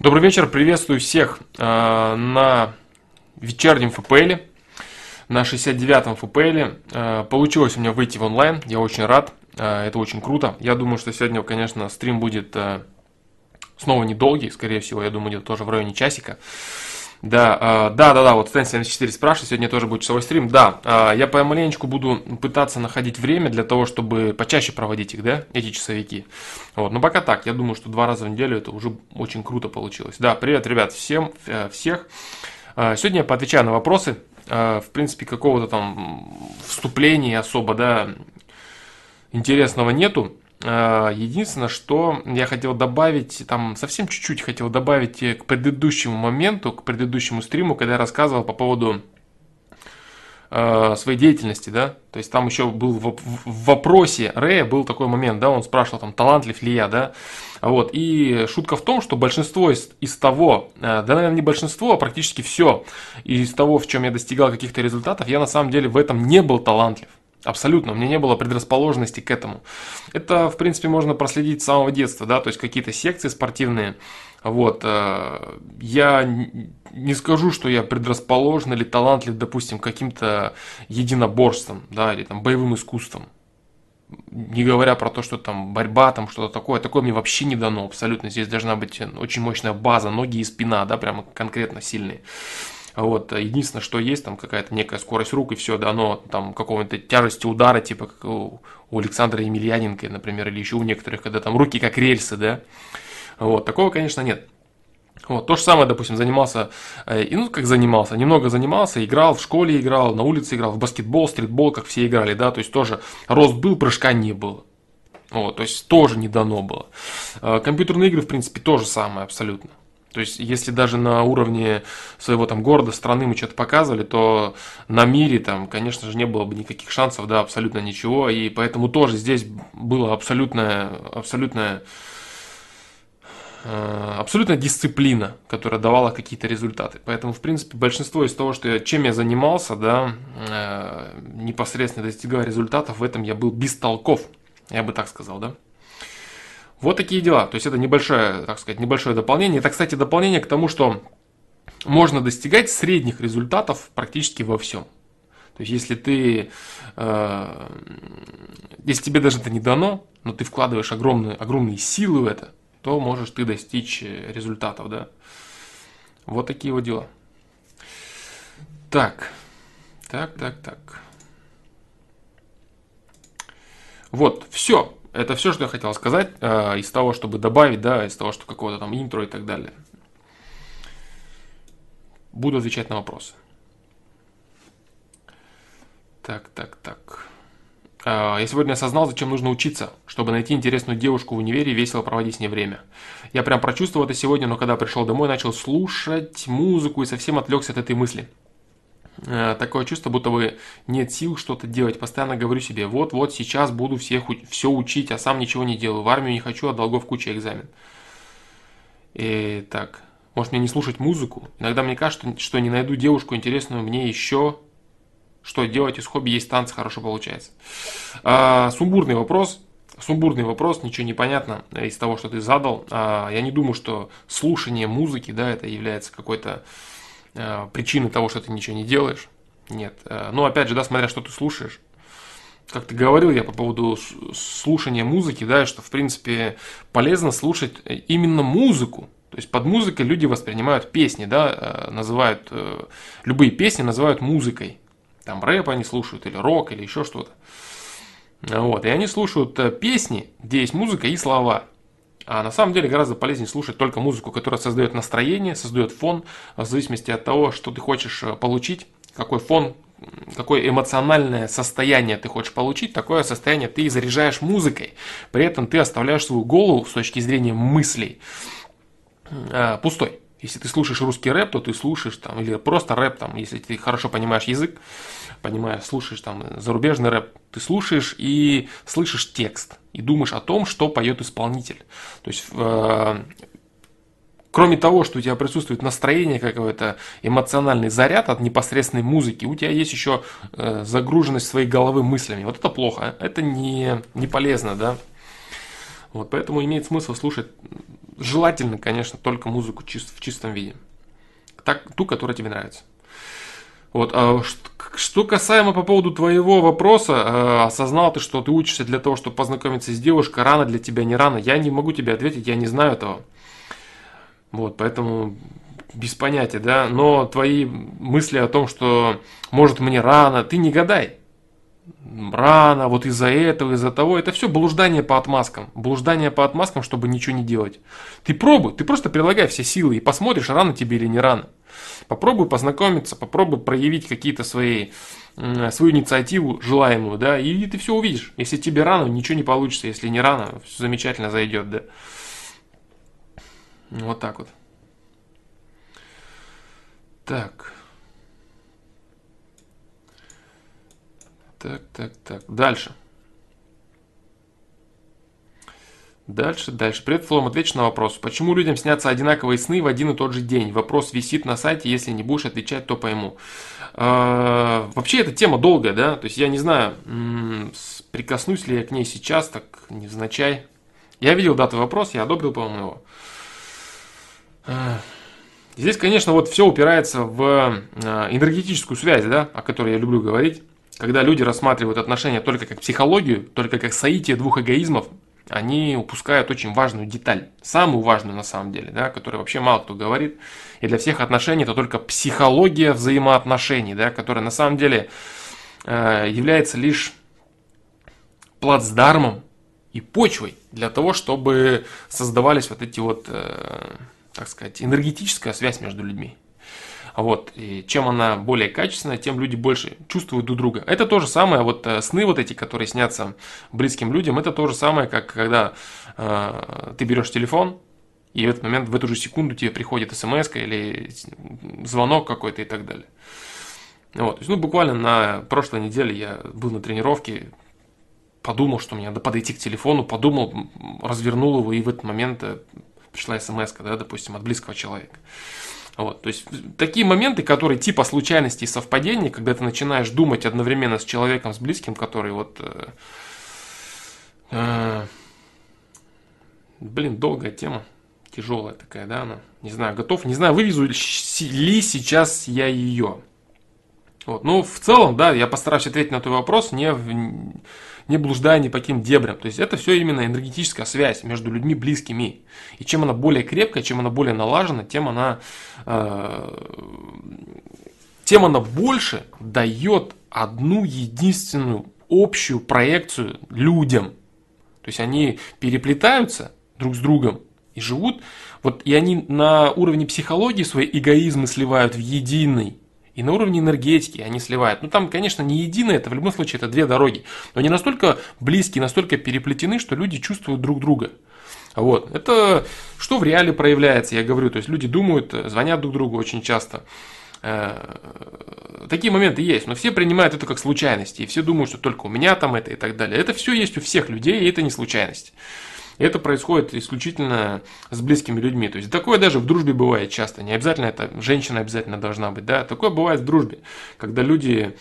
Добрый вечер, приветствую всех э, на вечернем ФПЛ, на 69-м ФПЛ. Э, получилось у меня выйти в онлайн, я очень рад, э, это очень круто. Я думаю, что сегодня, конечно, стрим будет э, снова недолгий, скорее всего, я думаю, где-то тоже в районе часика. Э, да, да, да, вот Стэн 74 спрашивает, сегодня тоже будет часовой стрим. Да, э, я помаленечку буду пытаться находить время для того, чтобы почаще проводить их, да, эти часовики. Вот, но пока так, я думаю, что два раза в неделю это уже очень круто получилось. Да, привет, ребят, всем, э, всех. Сегодня я поотвечаю на вопросы. В принципе, какого-то там вступления особо, да, интересного нету. Э, единственное, что я хотел добавить, там совсем чуть-чуть хотел добавить к предыдущему моменту, к предыдущему стриму, когда я рассказывал по поводу э, своей деятельности, да, то есть там еще был в, вопросе Рэя был такой момент, да, он спрашивал там, талантлив ли я, да, вот, и шутка в том, что большинство из, из того, э, да, наверное, не большинство, а практически все из того, в чем я достигал каких-то результатов, я на самом деле в этом не был талантлив, Абсолютно, у меня не было предрасположенности к этому. Это, в принципе, можно проследить с самого детства, да, то есть какие-то секции спортивные. Вот, э, я не скажу, что я предрасположен или талантлив, допустим, каким-то единоборством, да, или там боевым искусством. Не говоря про то, что там борьба, там что-то такое, такое мне вообще не дано абсолютно. Здесь должна быть очень мощная база, ноги и спина, да, прямо конкретно сильные. Вот, единственное, что есть, там какая-то некая скорость рук и все, да, но там какого-то тяжести удара, типа как у, Александра Емельяненко, например, или еще у некоторых, когда там руки как рельсы, да. Вот, такого, конечно, нет. Вот, то же самое, допустим, занимался, э, ну, как занимался, немного занимался, играл, в школе играл, на улице играл, в баскетбол, стритбол, как все играли, да, то есть тоже рост был, прыжка не было. Вот, то есть тоже не дано было. Э, компьютерные игры, в принципе, тоже самое абсолютно. То есть, если даже на уровне своего там города, страны мы что-то показывали, то на мире там, конечно же, не было бы никаких шансов, да, абсолютно ничего. И поэтому тоже здесь было абсолютная, абсолютная, э, абсолютная дисциплина, которая давала какие-то результаты. Поэтому, в принципе, большинство из того, что я, чем я занимался, да, э, непосредственно достигая результатов, в этом я был бестолков, я бы так сказал, да. Вот такие дела. То есть это небольшое, так сказать, небольшое дополнение. Это, кстати, дополнение к тому, что можно достигать средних результатов практически во всем. То есть если ты, э, если тебе даже это не дано, но ты вкладываешь огромные, огромные силы в это, то можешь ты достичь результатов, да. Вот такие вот дела. Так, так, так, так. Вот, все. Это все, что я хотел сказать э, из того, чтобы добавить, да, из того, что какого-то там интро и так далее. Буду отвечать на вопросы. Так, так, так. Э, я сегодня осознал, зачем нужно учиться, чтобы найти интересную девушку в универе и весело проводить с ней время. Я прям прочувствовал это сегодня, но когда пришел домой, начал слушать музыку и совсем отвлекся от этой мысли. Э, такое чувство, будто бы нет сил что-то делать. Постоянно говорю себе, вот-вот сейчас буду всех, все учить, а сам ничего не делаю. В армию не хочу, а долгов куча экзамен. И так, может мне не слушать музыку? Иногда мне кажется, что не найду девушку интересную мне еще. Что делать из хобби есть танцы, хорошо получается. А, сумбурный вопрос. Сумбурный вопрос, ничего не понятно из того, что ты задал. А, я не думаю, что слушание музыки, да, это является какой-то э, причины того, что ты ничего не делаешь. Нет. Э, но опять же, да, смотря что ты слушаешь. Как ты говорил я по поводу слушания музыки, да, что в принципе полезно слушать именно музыку. То есть под музыкой люди воспринимают песни, да, э, называют, э, любые песни называют музыкой. Там рэп они слушают, или рок, или еще что-то. Вот, и они слушают песни, где есть музыка и слова. А на самом деле гораздо полезнее слушать только музыку, которая создает настроение, создает фон, в зависимости от того, что ты хочешь э, получить, какой фон, какое эмоциональное состояние ты хочешь получить, такое состояние ты заряжаешь музыкой. При этом ты оставляешь свою голову с точки зрения мыслей э, пустой. Если ты слушаешь русский рэп, то ты слушаешь там, или просто рэп, там, если ты хорошо понимаешь язык, понимаешь, слушаешь там зарубежный рэп, ты слушаешь и слышишь текст, и думаешь о том, что поет исполнитель. То есть, э, кроме того, что у тебя присутствует настроение, какой-то эмоциональный заряд от непосредственной музыки, у тебя есть еще э, загруженность своей головы мыслями. Вот это плохо, это не, не полезно, да. Вот поэтому имеет смысл слушать желательно, конечно, только музыку в чистом виде. Так, ту, которая тебе нравится. Вот, а что касаемо по поводу твоего вопроса, э, осознал ты, что ты учишься для того, чтобы познакомиться с девушкой, рано для тебя, не рано, я не могу тебе ответить, я не знаю этого. Вот, поэтому без понятия, да, но твои мысли о том, что может мне рано, ты не гадай. Рано, вот из-за этого, из-за того, это все блуждание по отмазкам. Блуждание по отмазкам, чтобы ничего не делать. Ты пробуй, ты просто прилагай все силы и посмотришь, рано тебе или не рано. Попробуй познакомиться, попробуй проявить какие-то свои, свою инициативу желаемую, да, и ты все увидишь. Если тебе рано, ничего не получится, если не рано, все замечательно зайдет, да. Вот так вот. Так. Так, так, так. Дальше. Дальше, дальше. Привет, Флом, отвечу на вопрос. Почему людям снятся одинаковые сны в один и тот же день? Вопрос висит на сайте, если не будешь отвечать, то пойму. А, вообще, эта тема долгая, да? То есть, я не знаю, прикоснусь ли я к ней сейчас, так невзначай. Я видел дату вопрос, я одобрил, по-моему, его. А, здесь, конечно, вот все упирается в а, энергетическую связь, да, о которой я люблю говорить. Когда люди рассматривают отношения только как психологию, только как соитие двух эгоизмов, они упускают очень важную деталь, самую важную на самом деле, да, которую вообще мало кто говорит. И для всех отношений это только психология взаимоотношений, да, которая на самом деле э, является лишь плацдармом и почвой для того, чтобы создавались вот эти вот, э, так сказать, энергетическая связь между людьми. Вот. И чем она более качественная, тем люди больше чувствуют друг друга. Это то же самое, вот э, сны вот эти, которые снятся близким людям, это то же самое, как когда э, ты берешь телефон, и в этот момент, в эту же секунду тебе приходит смс или звонок какой-то и так далее. Вот. Ну, буквально на прошлой неделе я был на тренировке, подумал, что мне надо подойти к телефону, подумал, развернул его, и в этот момент э, пришла смс, да, допустим, от близкого человека. Вот, то есть такие моменты, которые типа случайности и совпадений, когда ты начинаешь думать одновременно с человеком, с близким, который вот... Э, э, блин, долгая тема, тяжелая такая, да, она. Не знаю, готов, не знаю, вывезу ли сейчас я ее. Вот, ну, в целом, да, я постараюсь ответить на твой вопрос, не, не блуждая ни по каким дебрям. То есть это все именно энергетическая связь между людьми близкими. И чем она более крепкая, чем она более налажена, тем она, э, тем она больше дает одну единственную общую проекцию людям. То есть они переплетаются друг с другом и живут, вот и они на уровне психологии свои эгоизмы сливают в единый и на уровне энергетики они сливают. Ну там, конечно, не единое, это в любом случае это две дороги. Но они настолько близкие, настолько переплетены, что люди чувствуют друг друга. Вот. Это что в реале проявляется, я говорю. То есть люди думают, звонят друг другу очень часто. Э, такие моменты есть, но все принимают это как случайности. И все думают, что только у меня там это и так далее. Это все есть у всех людей, и это не случайность. Это происходит исключительно с близкими людьми. То есть такое даже в дружбе бывает часто. Не обязательно это женщина обязательно должна быть. Да? Такое бывает в дружбе, когда люди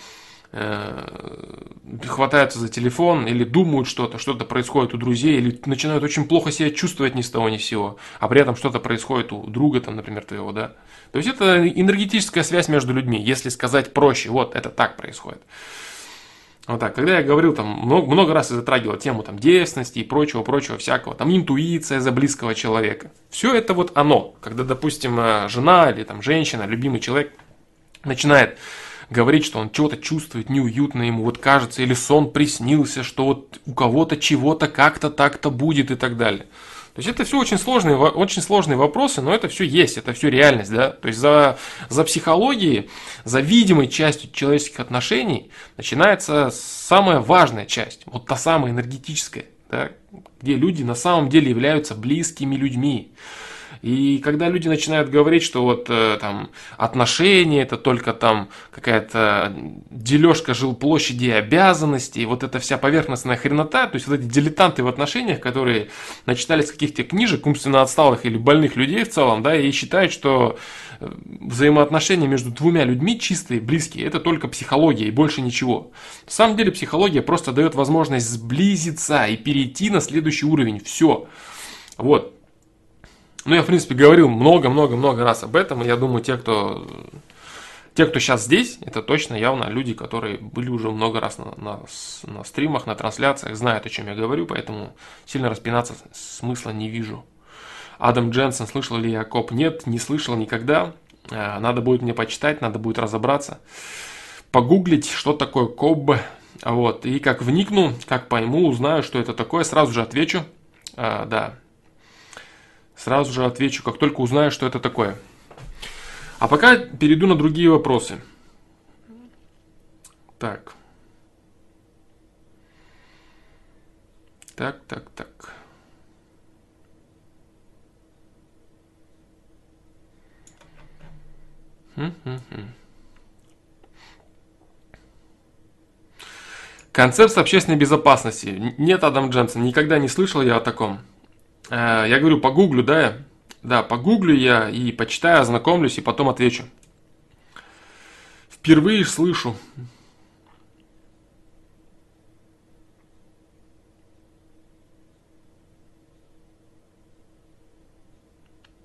э, хватаются за телефон или думают что-то, что-то происходит у друзей, или начинают очень плохо себя чувствовать ни с того ни с сего, а при этом что-то происходит у друга, там, например, твоего, да. То есть это энергетическая связь между людьми, если сказать проще, вот это так происходит. Вот так, когда я говорил, там, много, много раз я затрагивал тему там, девственности и прочего, прочего всякого, там, интуиция за близкого человека. Все это вот оно, когда, допустим, э, жена или там женщина, любимый человек начинает говорить, что он чего-то чувствует неуютно ему, вот кажется, или сон приснился, что вот у кого-то чего-то как-то так-то будет и так далее. То есть это все очень сложные, очень сложные вопросы, но это все есть, это все реальность, да. То есть за, за психологией, за видимой частью человеческих отношений начинается самая важная часть, вот та самая энергетическая, да, где люди на самом деле являются близкими людьми. И когда люди начинают говорить, что вот э, там отношения это только там какая-то дележка жилплощади и обязанностей, вот эта вся поверхностная хренота, то есть вот эти дилетанты в отношениях, которые начитались каких-то книжек умственно отсталых или больных людей в целом, да, и считают, что э, взаимоотношения между двумя людьми чистые, близкие, это только психология и больше ничего. На самом деле психология просто дает возможность сблизиться и перейти на следующий уровень. Все. Вот. Ну, я, в принципе, говорил много-много-много раз об этом. Я думаю, те, кто те, кто сейчас здесь, это точно явно люди, которые были уже много раз на, на, на стримах, на трансляциях, знают, о чем я говорю, поэтому сильно распинаться смысла не вижу. Адам Дженсен, слышал ли я коп? Нет, не слышал никогда. Э, надо будет мне почитать, надо будет разобраться, погуглить, что такое коб. Вот, и как вникну, как пойму, узнаю, что это такое, сразу же отвечу. А, да, сразу же отвечу, как только узнаю, что это такое. А пока перейду на другие вопросы. Так. Так, так, так. Концепция общественной безопасности. Нет, Адам Дженсен, никогда не слышал я о таком. Э, я говорю, погуглю, да, да, погуглю я и почитаю, ознакомлюсь и потом отвечу. Впервые слышу.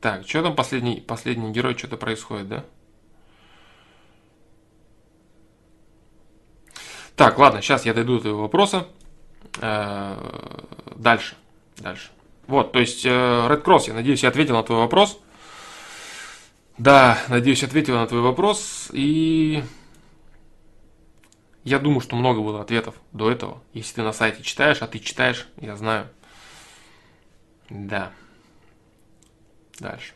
Так, что там последний, последний герой, что-то происходит, да? Так, ладно, сейчас я дойду до этого вопроса. Э, дальше, дальше. Вот, то есть э, Red Cross, я надеюсь, я ответил на твой вопрос. Да, надеюсь, ответил на твой вопрос. И я думаю, что много было ответов до этого. Если ты на сайте читаешь, а ты читаешь, я знаю. Да. Дальше.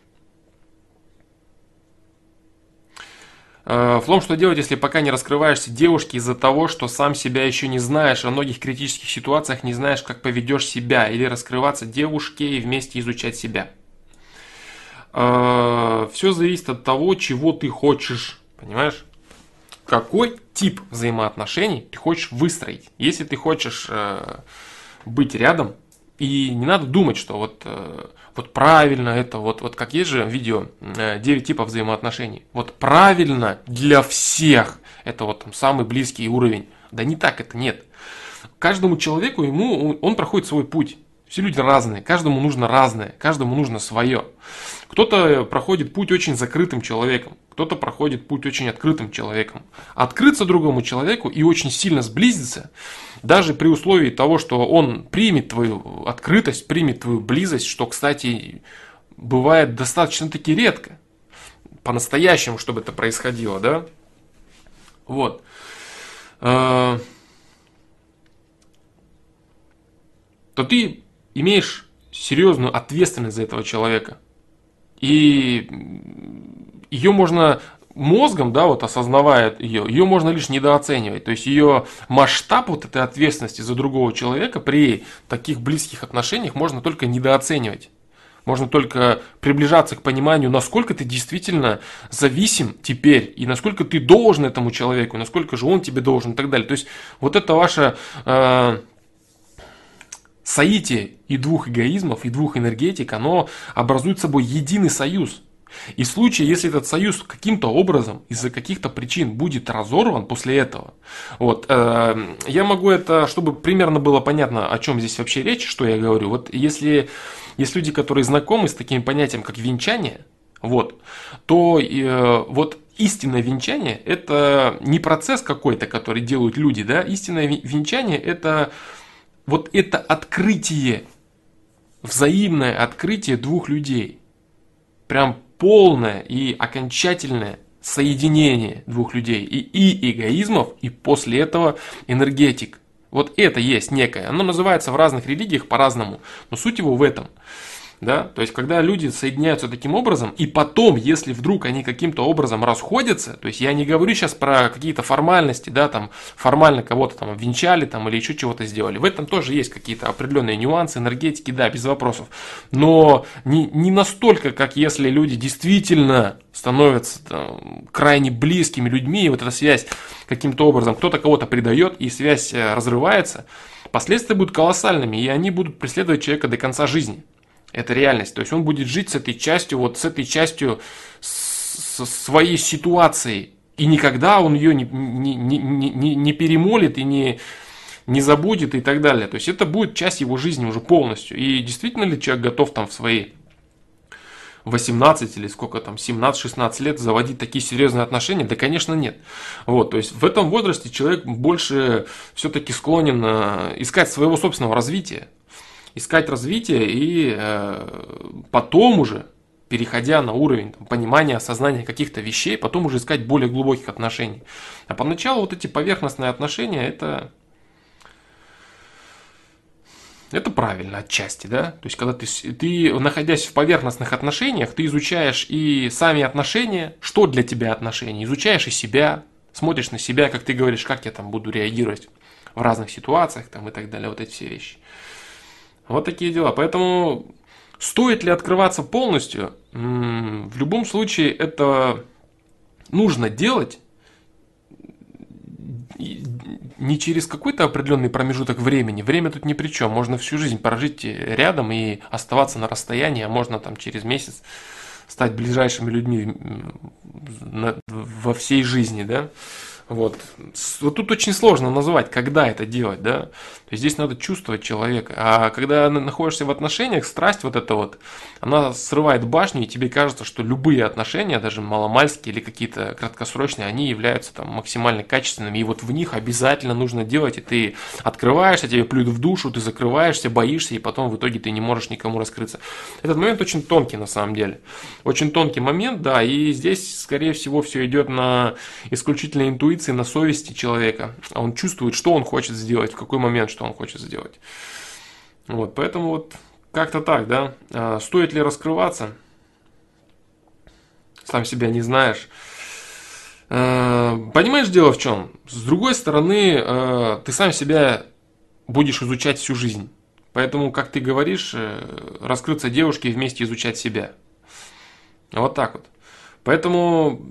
Флом, что делать, если пока не раскрываешься девушке из-за того, что сам себя еще не знаешь, о многих критических ситуациях не знаешь, как поведешь себя, или раскрываться девушке и вместе изучать себя? Э, Все зависит от того, чего ты хочешь, понимаешь? Какой тип взаимоотношений ты хочешь выстроить? Если ты хочешь э, быть рядом, и не надо думать, что вот, э, вот правильно это, вот, вот как есть же видео 9 э, типов взаимоотношений. Вот правильно для всех это вот там самый близкий уровень. Да не так это нет. Каждому человеку ему он проходит свой путь. Все люди разные, каждому нужно разное, каждому нужно свое. Кто-то проходит путь очень закрытым человеком, кто-то проходит путь очень открытым человеком. Открыться другому человеку и очень сильно сблизиться, даже при условии того, что он примет твою открытость, примет твою близость, что, кстати, бывает достаточно таки редко, по-настоящему, чтобы это происходило, да? Вот. А, то ты имеешь серьезную ответственность за этого человека. И ее можно мозгом, да, вот осознавая ее, ее можно лишь недооценивать. То есть ее масштаб вот этой ответственности за другого человека при таких близких отношениях можно только недооценивать. Можно только приближаться к пониманию, насколько ты действительно зависим теперь, и насколько ты должен этому человеку, насколько же он тебе должен и так далее. То есть вот это ваше э, соитие и двух эгоизмов, и двух энергетик, оно образует собой единый союз. И в случае, если этот союз каким-то образом из-за каких-то причин будет разорван после этого, вот, э, я могу это, чтобы примерно было понятно, о чем здесь вообще речь, что я говорю. Вот если есть люди, которые знакомы с таким понятием, как венчание, вот, то э, вот истинное венчание это не процесс какой-то, который делают люди, да, истинное венчание это вот это открытие, взаимное открытие двух людей, прям полное и окончательное соединение двух людей и, и эгоизмов, и после этого энергетик. Вот это есть некое. Оно называется в разных религиях по-разному, но суть его в этом – да, то есть когда люди соединяются таким образом, и потом, если вдруг они каким-то образом расходятся, то есть я не говорю сейчас про какие-то формальности, да, там формально кого-то там венчали там или еще чего-то сделали, в этом тоже есть какие-то определенные нюансы, энергетики, да, без вопросов, но не, не настолько, как если люди действительно становятся там, крайне близкими людьми, и вот эта связь каким-то образом, кто-то кого-то предает, и связь э, разрывается, последствия будут колоссальными, и они будут преследовать человека до конца жизни. Это реальность. То есть он будет жить с этой частью, вот с этой частью со своей ситуацией. И никогда он ее не, не, не, не, не перемолит и не, не забудет и так далее. То есть это будет часть его жизни уже полностью. И действительно ли человек готов там в своей 18 или сколько там, 17-16 лет заводить такие серьезные отношения? Да, конечно, нет. Вот, то есть в этом возрасте человек больше все-таки склонен э, искать своего собственного развития. Искать развитие и э, потом уже, переходя на уровень там, понимания, осознания каких-то вещей, потом уже искать более глубоких отношений. А поначалу вот эти поверхностные отношения, это это правильно отчасти, да? То есть, когда ты, ты, находясь в поверхностных отношениях, ты изучаешь и сами отношения, что для тебя отношения, изучаешь и себя, смотришь на себя, как ты говоришь, как я там буду реагировать в разных ситуациях там и так далее, вот эти все вещи. Вот такие дела. Поэтому стоит ли открываться полностью? В любом случае это нужно делать, не через какой-то определенный промежуток времени. Время тут ни при чем. Можно всю жизнь прожить рядом и оставаться на расстоянии, а можно там через месяц стать ближайшими людьми во всей жизни, да. Вот. вот тут очень сложно назвать, когда это делать, да. То есть здесь надо чувствовать человека. А когда находишься в отношениях, страсть вот эта вот, она срывает башню, и тебе кажется, что любые отношения, даже маломальские или какие-то краткосрочные, они являются там максимально качественными, и вот в них обязательно нужно делать, и ты открываешься, тебе плюют в душу, ты закрываешься, боишься, и потом в итоге ты не можешь никому раскрыться. Этот момент очень тонкий на самом деле. Очень тонкий момент, да, и здесь, скорее всего, все идет на исключительной интуиции, на совести человека. Он чувствует, что он хочет сделать, в какой момент, что он хочет сделать. Вот, поэтому вот как-то так, да. А, стоит ли раскрываться? Сам себя не знаешь. А, понимаешь, дело в чем? С другой стороны, а, ты сам себя будешь изучать всю жизнь. Поэтому, как ты говоришь, э, раскрыться девушке и вместе изучать себя. Вот так вот. Поэтому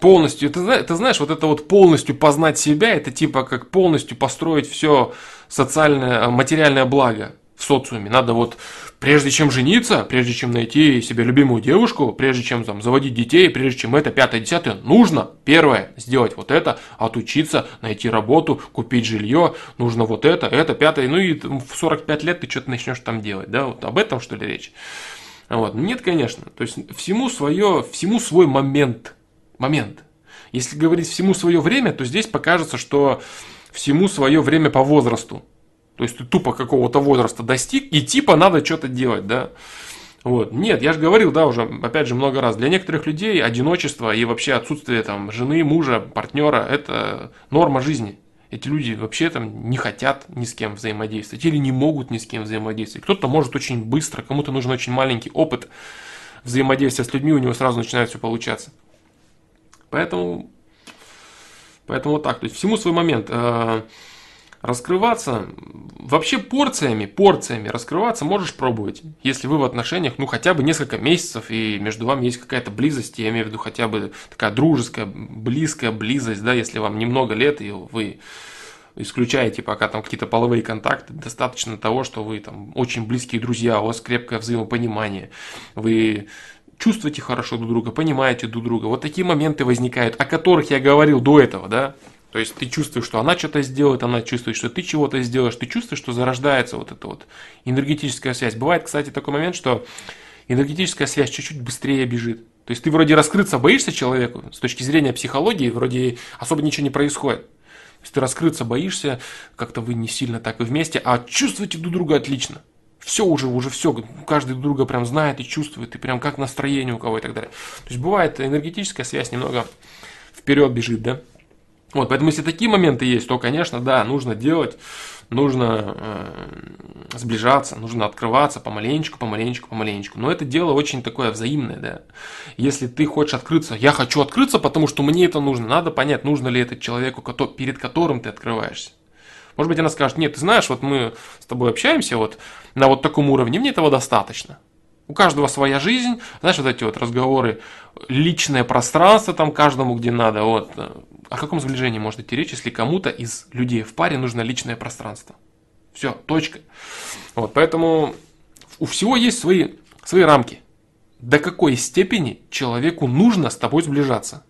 полностью, ты, ты знаешь, вот это вот полностью познать себя, это типа как полностью построить все социальное, материальное благо в социуме. Надо вот, прежде чем жениться, прежде чем найти себе любимую девушку, прежде чем там заводить детей, прежде чем это, пятое, десятое, нужно, первое, сделать вот это, отучиться, найти работу, купить жилье, нужно вот это, это, пятое, ну и в 45 лет ты что-то начнешь там делать, да, вот об этом что ли речь? Вот. Нет, конечно, то есть всему свое, всему свой момент, момент. Если говорить всему свое время, то здесь покажется, что всему свое время по возрасту. То есть ты тупо какого-то возраста достиг, и типа надо что-то делать, да. Вот. Нет, я же говорил, да, уже, опять же, много раз. Для некоторых людей одиночество и вообще отсутствие там жены, мужа, партнера – это норма жизни. Эти люди вообще там не хотят ни с кем взаимодействовать или не могут ни с кем взаимодействовать. Кто-то может очень быстро, кому-то нужен очень маленький опыт взаимодействия с людьми, у него сразу начинает все получаться. Поэтому, поэтому вот так. То есть всему свой момент. Э, раскрываться вообще порциями, порциями раскрываться можешь пробовать, если вы в отношениях, ну, хотя бы несколько месяцев, и между вами есть какая-то близость, я имею в виду хотя бы такая дружеская, близкая близость, да, если вам немного лет, и вы исключаете пока там какие-то половые контакты, достаточно того, что вы там очень близкие друзья, у вас крепкое взаимопонимание, вы чувствуете хорошо друг друга, понимаете друг друга. Вот такие моменты возникают, о которых я говорил до этого, да. То есть ты чувствуешь, что она что-то сделает, она чувствует, что ты чего-то сделаешь, ты чувствуешь, что зарождается вот эта вот энергетическая связь. Бывает, кстати, такой момент, что энергетическая связь чуть-чуть быстрее бежит. То есть ты вроде раскрыться боишься человеку, с точки зрения психологии вроде особо ничего не происходит. То есть ты раскрыться боишься, как-то вы не сильно так и вместе, а чувствуете друг друга отлично. Все уже, уже все, каждый друг друга прям знает и чувствует, и прям как настроение у кого и так далее. То есть бывает энергетическая связь немного вперед бежит, да? Вот, поэтому если такие моменты есть, то, конечно, да, нужно делать, нужно э, сближаться, нужно открываться помаленечку, помаленечку, помаленечку. Но это дело очень такое взаимное, да. Если ты хочешь открыться, я хочу открыться, потому что мне это нужно, надо понять, нужно ли это человеку, перед которым ты открываешься. Может быть, она скажет, нет, ты знаешь, вот мы с тобой общаемся вот на вот таком уровне, мне этого достаточно. У каждого своя жизнь, знаешь, вот эти вот разговоры, личное пространство там каждому, где надо, вот. О каком сближении может идти речь, если кому-то из людей в паре нужно личное пространство? Все, точка. Вот, поэтому у всего есть свои, свои рамки. До какой степени человеку нужно с тобой сближаться?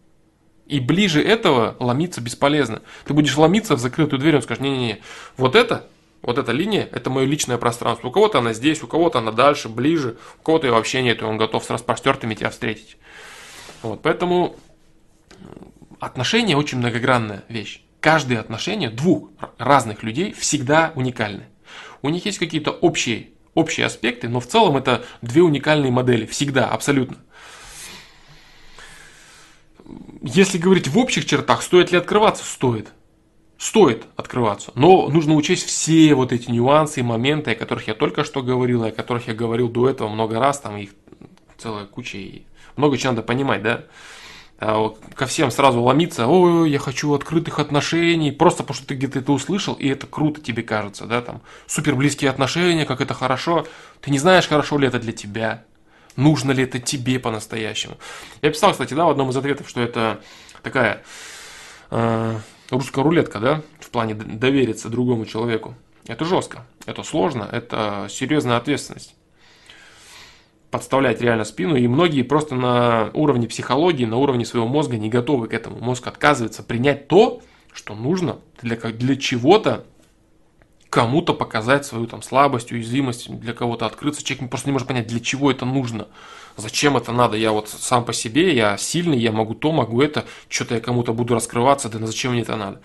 И ближе этого ломиться бесполезно. Ты будешь ломиться в закрытую дверь, он скажет, не-не-не, вот это Вот эта линия, это мое личное пространство. У кого-то она здесь, у кого-то она дальше, ближе, у кого-то ее вообще нет, и он готов с распростертыми тебя встретить. Вот, поэтому отношения очень многогранная вещь. Каждые отношения двух разных людей всегда уникальны. У них есть какие-то общие, общие аспекты, но в целом это две уникальные модели. Всегда, абсолютно. Если говорить в общих чертах, стоит ли открываться? Стоит стоит открываться. Но нужно учесть все вот эти нюансы и моменты, о которых я только что говорил, о которых я говорил до этого много раз, там их целая куча, и много чего надо понимать, да. А ко всем сразу ломиться, ой, я хочу открытых отношений, просто потому что ты где-то это услышал, и это круто тебе кажется, да, там, супер близкие отношения, как это хорошо, ты не знаешь, хорошо ли это для тебя, нужно ли это тебе по-настоящему. Я писал, кстати, да, в одном из ответов, что это такая э, русская рулетка, да, в плане довериться другому человеку. Это жестко, это сложно, это серьезная ответственность. Подставлять реально спину, и многие просто на уровне психологии, на уровне своего мозга не готовы к этому. Мозг отказывается принять то, что нужно для, для чего-то кому-то показать свою там слабость, уязвимость, для кого-то открыться. Человек просто не может понять, для чего это нужно. Зачем это надо? Я вот сам по себе, я сильный, я могу то, могу это, что-то я кому-то буду раскрываться, да зачем мне это надо?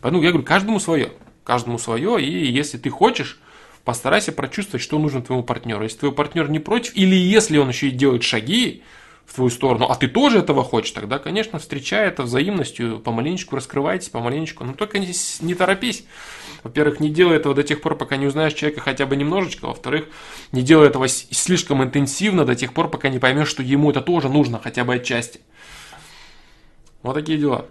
Поэтому я говорю, каждому свое, каждому свое, и если ты хочешь, постарайся прочувствовать, что нужно твоему партнеру. Если твой партнер не против, или если он еще и делает шаги в твою сторону, а ты тоже этого хочешь, тогда, конечно, встречай это взаимностью, помаленечку раскрывайтесь, помаленечку, но только не, не торопись. Во-первых, не делай этого до тех пор, пока не узнаешь человека хотя бы немножечко. Во-вторых, не делай этого слишком интенсивно до тех пор, пока не поймешь, что ему это тоже нужно, хотя бы отчасти. Вот такие дела.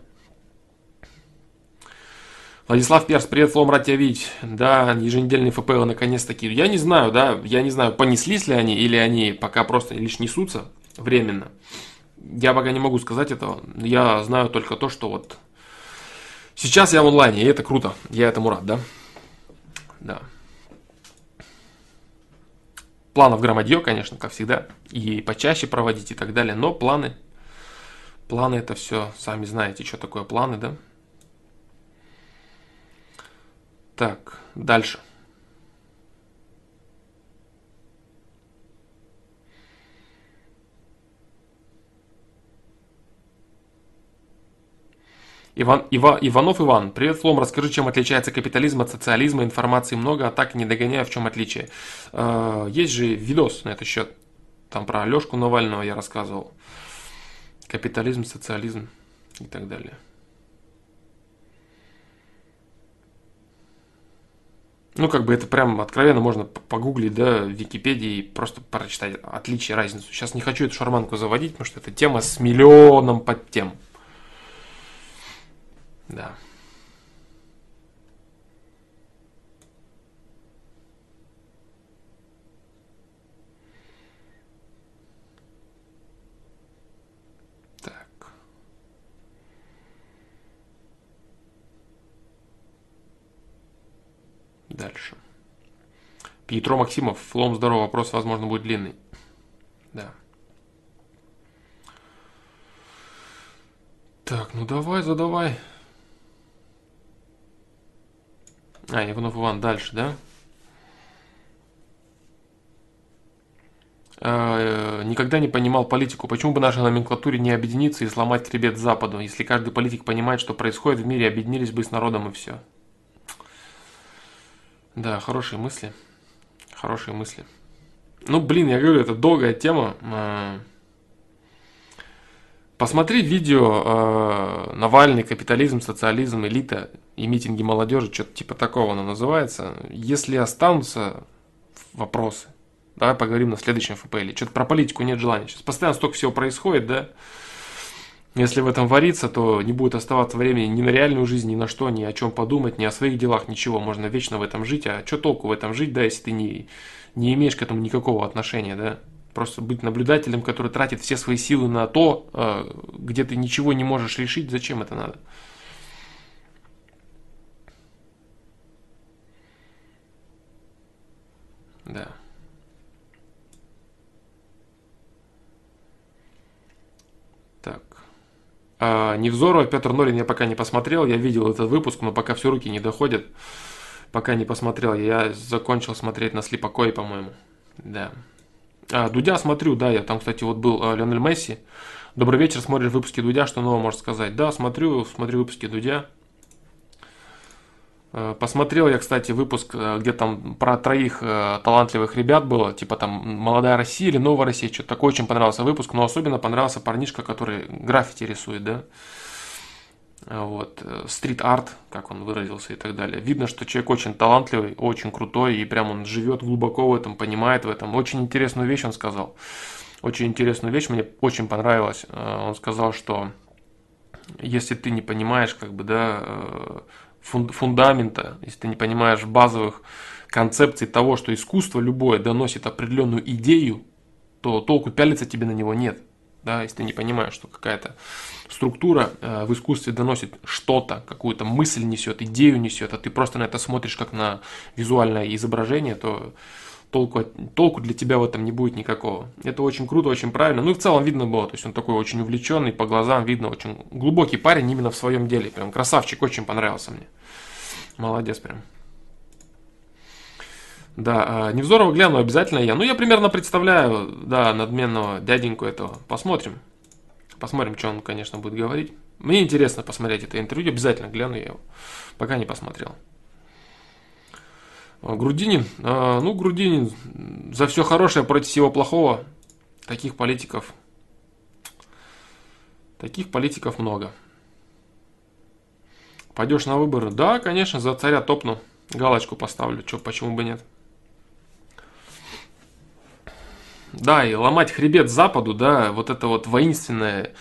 Владислав Перс, привет, Флом, рад тебя видеть. Да, еженедельные ФПЛ наконец-таки. Я не знаю, да, я не знаю, понеслись ли они, или они пока просто лишь несутся временно. Я пока не могу сказать этого. Я знаю только то, что вот Сейчас я в онлайне, и это круто. Я этому рад, да? Да. Планов громадье, конечно, как всегда. И почаще проводить и так далее. Но планы, планы это все, сами знаете, что такое планы, да? Так, дальше. Иван, Ива, Иванов Иван, привет, Флом, расскажи, чем отличается капитализм от социализма, информации много, а так не догоняю, в чем отличие. Э, есть же видос на этот счет, там про Алешку Навального я рассказывал. Капитализм, социализм и так далее. Ну, как бы это прям откровенно можно погуглить, да, в Википедии просто прочитать отличие, разницу. Сейчас не хочу эту шарманку заводить, потому что это тема с миллионом подтем. Да. Так. Дальше. Пьетро Максимов. Флом здорово. Вопрос, возможно, будет длинный. Да. Так, ну давай, задавай. А, Иванов Иван дальше, да? А, э, никогда не понимал политику. Почему бы нашей номенклатуре не объединиться и сломать хребет Западу? Если каждый политик понимает, что происходит в мире, объединились бы с народом и все. Да, хорошие мысли. Хорошие мысли. Ну, блин, я говорю, это долгая тема. А, Посмотри видео э, Навальный, капитализм, социализм, элита и митинги молодежи, что-то типа такого оно называется. Если останутся вопросы, давай поговорим на следующем ФПЛ. Что-то про политику нет желания. Сейчас постоянно столько всего происходит, да? Если в этом вариться, то не будет оставаться времени ни на реальную жизнь, ни на что, ни о чем подумать, ни о своих делах, ничего. Можно вечно в этом жить. А что толку в этом жить, да, если ты не, не имеешь к этому никакого отношения, да? Просто быть наблюдателем, который тратит все свои силы на то, э, где ты ничего не можешь решить, зачем это надо? Да. Так. А, Невзорова, Петр Норин я пока не посмотрел, я видел этот выпуск, но пока все руки не доходят. Пока не посмотрел. Я закончил смотреть на Слепокой, по-моему. Да. А, Дудя смотрю, да, я там, кстати, вот был а, Леонель Месси. Добрый вечер, смотришь выпуски Дудя, что нового можешь сказать? Да, смотрю, смотрю выпуски Дудя. А, посмотрел я, кстати, выпуск, а, где там про троих а, талантливых ребят было, типа там «Молодая Россия» или «Новая Россия», что-то такое очень понравился выпуск, но особенно понравился парнишка, который граффити рисует, да вот, стрит-арт, как он выразился и так далее. Видно, что человек очень талантливый, очень крутой, и прям он живет глубоко в этом, понимает в этом. Очень интересную вещь он сказал. Очень интересную вещь, мне очень понравилось. Э, он сказал, что если ты не понимаешь, как бы, да, э, фундамента, если ты не понимаешь базовых концепций того, что искусство любое доносит определенную идею, то толку пялиться тебе на него нет. Да, если ты не понимаешь, что какая-то структура э, в искусстве доносит что-то, какую-то мысль несет, идею несет, а ты просто на это смотришь как на визуальное изображение, то толку, толку для тебя в этом не будет никакого. Это очень круто, очень правильно. Ну и в целом видно было, то есть он такой очень увлеченный, по глазам видно, очень глубокий парень именно в своем деле. Прям красавчик, очень понравился мне. Молодец прям. Да, а, Невзорова гляну обязательно я. Ну, я примерно представляю, да, надменного дяденьку этого. Посмотрим. Посмотрим, что он, конечно, будет говорить. Мне интересно посмотреть это интервью, обязательно гляну я его. Пока не посмотрел. А, Грудинин, а, ну, Грудинин за все хорошее против всего плохого. Таких политиков, таких политиков много. Пойдешь на выборы? Да, конечно, за царя топну. Галочку поставлю, что, почему бы нет. Да, и ломать хребет Западу, да, вот это вот воинственное,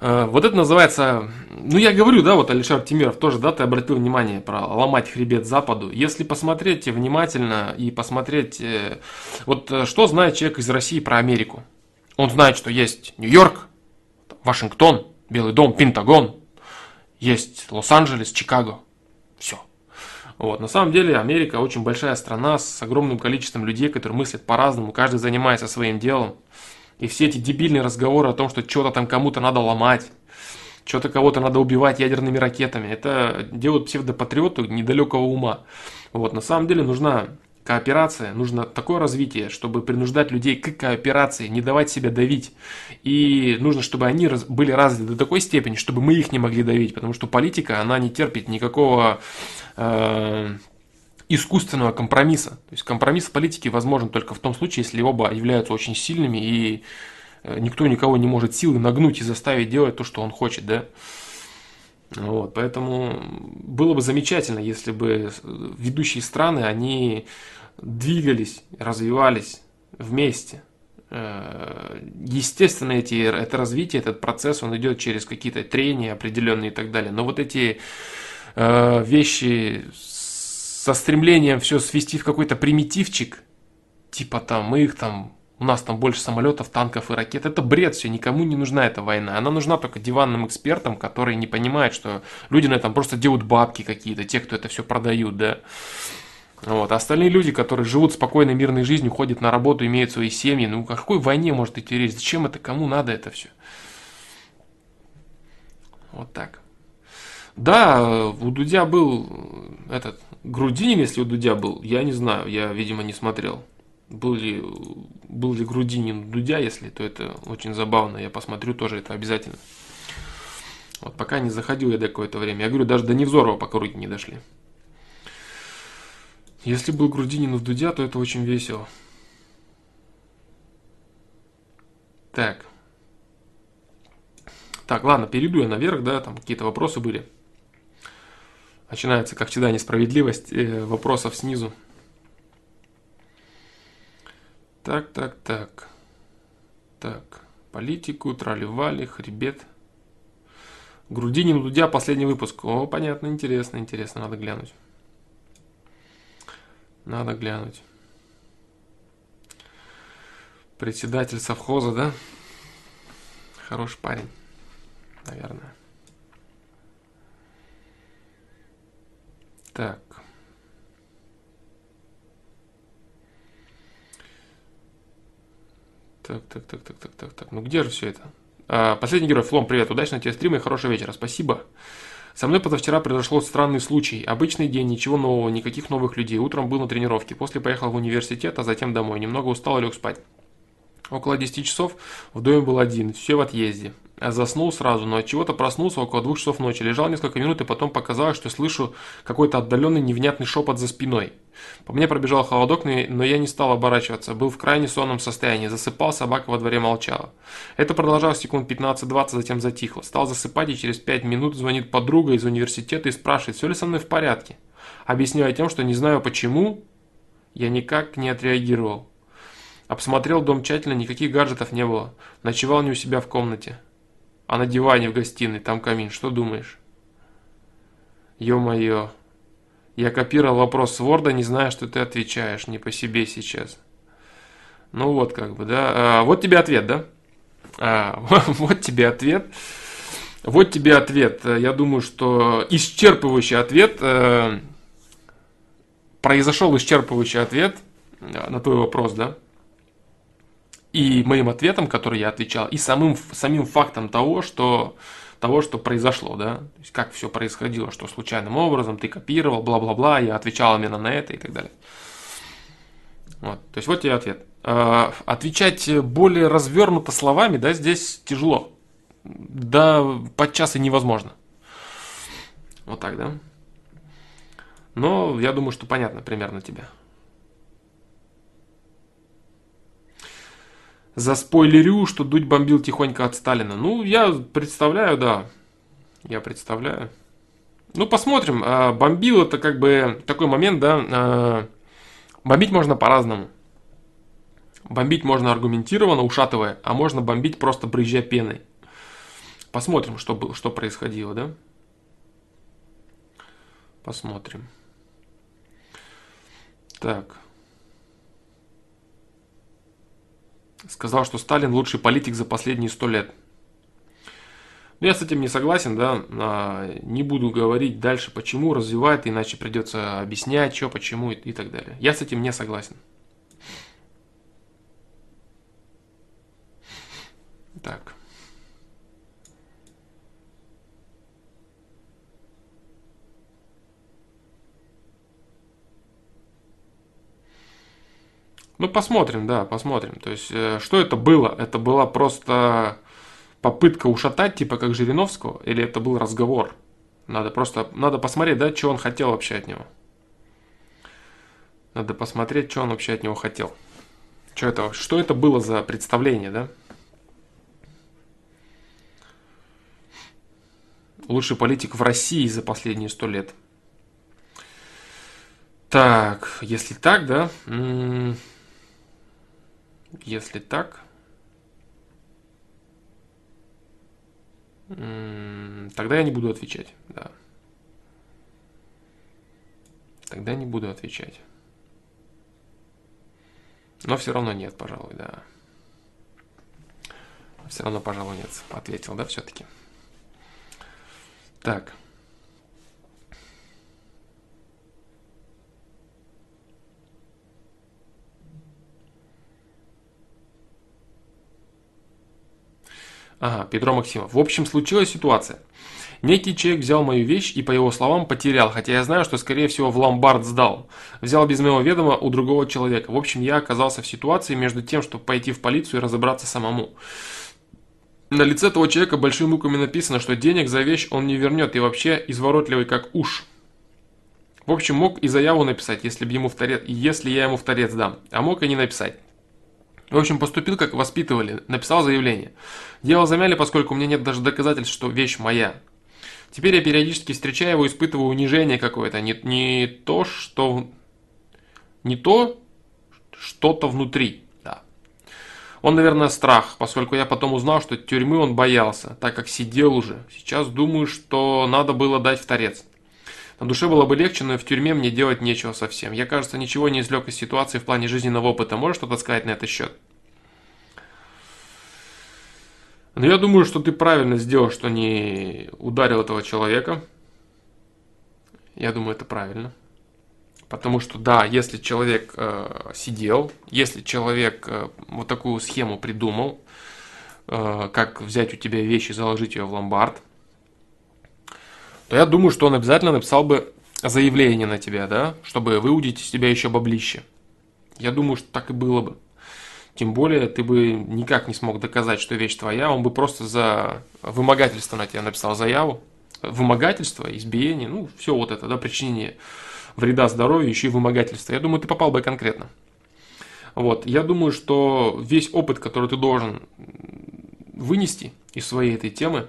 вот это называется, ну я говорю, да, вот Алишер Тимиров тоже, да, ты обратил внимание про ломать хребет Западу. Если посмотреть внимательно и посмотреть, э, вот э, что знает человек из России про Америку? Он знает, что есть Нью-Йорк, Вашингтон, Белый дом, Пентагон, есть Лос-Анджелес, Чикаго. Все. Вот. На самом деле Америка очень большая страна с огромным количеством людей, которые мыслят по-разному, каждый занимается своим делом. И все эти дебильные разговоры о том, что что-то там кому-то надо ломать, что-то кого-то надо убивать ядерными ракетами, это делают псевдопатриоты недалекого ума. Вот. На самом деле нужна кооперация, нужно такое развитие, чтобы принуждать людей к кооперации, не давать себя давить. И нужно, чтобы они были развиты до такой степени, чтобы мы их не могли давить, потому что политика, она не терпит никакого э, искусственного компромисса. То есть компромисс в политике возможен только в том случае, если оба являются очень сильными и э, никто никого не может силой нагнуть и заставить делать то, что он хочет, да. Вот, поэтому было бы замечательно, если бы ведущие страны, они двигались, развивались вместе. Э, естественно, эти, это развитие, этот процесс, он идет через какие-то трения определенные и так далее. Но вот эти э, вещи со стремлением все свести в какой-то примитивчик, типа там мы их там у нас там больше самолетов, танков и ракет. Это бред все, никому не нужна эта война. Она нужна только диванным экспертам, которые не понимают, что люди на этом просто делают бабки какие-то, те, кто это все продают, да. Вот. А остальные люди, которые живут спокойной, мирной жизнью, ходят на работу, имеют свои семьи, ну о какой войне может идти речь? Зачем это? Кому надо это все? Вот так. Да, у Дудя был этот Грудинин, если у Дудя был, я не знаю, я, видимо, не смотрел был ли, был ли Грудинин Дудя, если, то это очень забавно. Я посмотрю тоже это обязательно. Вот пока не заходил я до какое-то время. Я говорю, даже до Невзорова пока руки не дошли. Если был Грудинин в Дудя, то это очень весело. Так. Так, ладно, перейду я наверх, да, там какие-то вопросы были. Начинается, как всегда, несправедливость э, вопросов снизу. Так, так, так. Так. Политику, тролливали, хребет. Грудинин, Дудя, последний выпуск. О, понятно, интересно, интересно, надо глянуть. Надо глянуть. Председатель совхоза, да? Хороший парень, наверное. Так. Так, так, так, так, так, так, так. Ну где же все это? А, последний герой, Флом, привет, удачного тебе стрима и хорошего вечера. Спасибо Со мной позавчера произошел странный случай. Обычный день, ничего нового, никаких новых людей. Утром был на тренировке, после поехал в университет, а затем домой. Немного устал и лег спать. Около 10 часов в доме был один, все в отъезде. Я заснул сразу, но от чего-то проснулся около двух часов ночи. Лежал несколько минут и потом показалось, что слышу какой-то отдаленный невнятный шепот за спиной. По мне пробежал холодок, но я не стал оборачиваться. Был в крайне сонном состоянии. Засыпал, собака во дворе молчала. Это продолжалось секунд 15-20, затем затихло. Стал засыпать, и через 5 минут звонит подруга из университета и спрашивает, все ли со мной в порядке. Объясняю тем, что не знаю почему, я никак не отреагировал. Обсмотрел дом тщательно, никаких гаджетов не было. Ночевал не у себя в комнате. А на диване в гостиной, там камин. Что думаешь? Ё-моё. Я копировал вопрос с Ворда, не зная, что ты отвечаешь. Не по себе сейчас. Ну вот как бы, да. А, вот тебе ответ, да? А, вот тебе ответ. Вот тебе ответ. Я думаю, что исчерпывающий ответ. Э, произошел исчерпывающий ответ на твой вопрос, да? И моим ответом, который я отвечал, и самым, самим фактом того, что, того, что произошло, да, то есть как все происходило, что случайным образом ты копировал, бла-бла-бла, я отвечал именно на это и так далее. Вот, то есть вот тебе ответ. Э, отвечать более развернуто словами, да, здесь тяжело. Да, подчас и невозможно. Вот так, да? Но я думаю, что понятно примерно тебе. Заспойлерю, что Дудь бомбил тихонько от Сталина. Ну, я представляю, да. Я представляю. Ну, посмотрим. А, бомбил это как бы такой момент, да. А, бомбить можно по-разному. Бомбить можно аргументированно, ушатывая, а можно бомбить просто брызжа пеной. Посмотрим, что, что происходило, да? Посмотрим. Так. Сказал, что Сталин лучший политик за последние сто лет. Я с этим не согласен, да, а, не буду говорить дальше, почему развивает, иначе придется объяснять, что, почему и, и так далее. Я с этим не согласен. Так. Ну, посмотрим, да, посмотрим. То есть, э, что это было? Это была просто попытка ушатать, типа как Жириновского, или это был разговор? Надо просто, надо посмотреть, да, что он хотел вообще от него. Надо посмотреть, что он вообще от него хотел. Что это, что это было за представление, да? Лучший политик в России за последние сто лет. Так, если так, да, если так, тогда я не буду отвечать, да. Тогда не буду отвечать. Но все равно нет, пожалуй, да. Все равно, пожалуй, нет. Ответил, да, все-таки. Так. Ага, Петро Максимов. В общем, случилась ситуация. Некий человек взял мою вещь и, по его словам, потерял, хотя я знаю, что, скорее всего, в ломбард сдал. Взял без моего ведома у другого человека. В общем, я оказался в ситуации между тем, чтобы пойти в полицию и разобраться самому. На лице того человека большими буквами написано, что денег за вещь он не вернет и вообще изворотливый как уж. В общем, мог и заяву написать, если, бы ему в торец, если я ему в торец дам, а мог и не написать. В общем, поступил, как воспитывали, написал заявление. Дело замяли, поскольку у меня нет даже доказательств, что вещь моя. Теперь я периодически встречаю его, испытываю унижение какое-то. Не, не то, что... Не то, что-то внутри. Да. Он, наверное, страх, поскольку я потом узнал, что тюрьмы он боялся, так как сидел уже. Сейчас думаю, что надо было дать в торец. На душе было бы легче, но в тюрьме мне делать нечего совсем. Я, кажется, ничего не извлек из ситуации в плане жизненного опыта. Можешь что-то сказать на этот счет? Но ну, я думаю, что ты правильно сделал, что не ударил этого человека. Я думаю, это правильно. Потому что, да, если человек э, сидел, если человек э, вот такую схему придумал, э, как взять у тебя вещи заложить ее в ломбард, то я думаю, что он обязательно написал бы заявление на тебя, да, чтобы выудить из тебя еще баблище. Я думаю, что так и было бы. Тем более, ты бы никак не смог доказать, что вещь твоя, он бы просто за вымогательство на тебя написал заяву. Вымогательство, избиение, ну, все вот это, да, причинение вреда здоровью, еще и вымогательство. Я думаю, ты попал бы конкретно. Вот, я думаю, что весь опыт, который ты должен вынести из своей этой темы,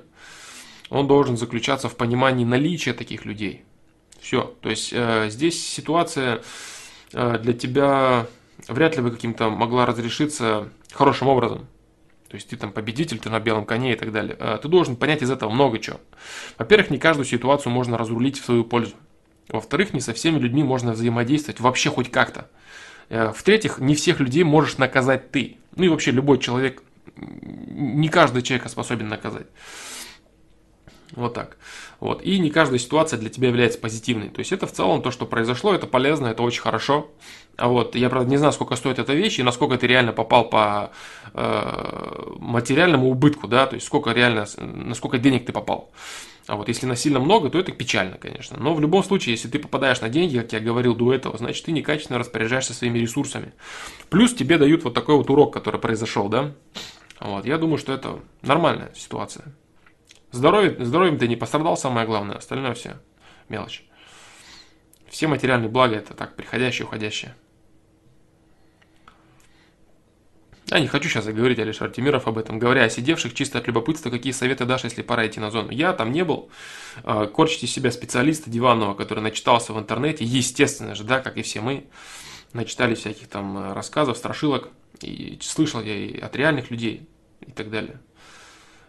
он должен заключаться в понимании наличия таких людей. Все, то есть э, здесь ситуация э, для тебя вряд ли бы каким-то могла разрешиться хорошим образом. То есть ты там победитель, ты на белом коне и так далее. Э, ты должен понять из этого много чего. Во-первых, не каждую ситуацию можно разрулить в свою пользу. Во-вторых, не со всеми людьми можно взаимодействовать вообще хоть как-то. Э, в-третьих, не всех людей можешь наказать ты. Ну и вообще любой человек, не каждый человек способен наказать. Вот так. Вот. И не каждая ситуация для тебя является позитивной. То есть это в целом то, что произошло, это полезно, это очень хорошо. А вот я, правда, не знаю, сколько стоит эта вещь и насколько ты реально попал по э, материальному убытку, да, то есть сколько реально, насколько денег ты попал. А вот если на сильно много, то это печально, конечно. Но в любом случае, если ты попадаешь на деньги, как я говорил до этого, значит ты некачественно распоряжаешься своими ресурсами. Плюс тебе дают вот такой вот урок, который произошел, да. Вот, я думаю, что это нормальная ситуация. Здоровье, здоровьем ты не пострадал, самое главное, остальное все мелочь. Все материальные блага это так, приходящие, уходящие. Я не хочу сейчас говорить Алишер Тимиров об этом. Говоря о сидевших, чисто от любопытства, какие советы дашь, если пора идти на зону? Я там не был. А, корчите себя специалиста диванного, который начитался в интернете. Естественно же, да, как и все мы. Начитали всяких там рассказов, страшилок. И слышал я и от реальных людей и так далее.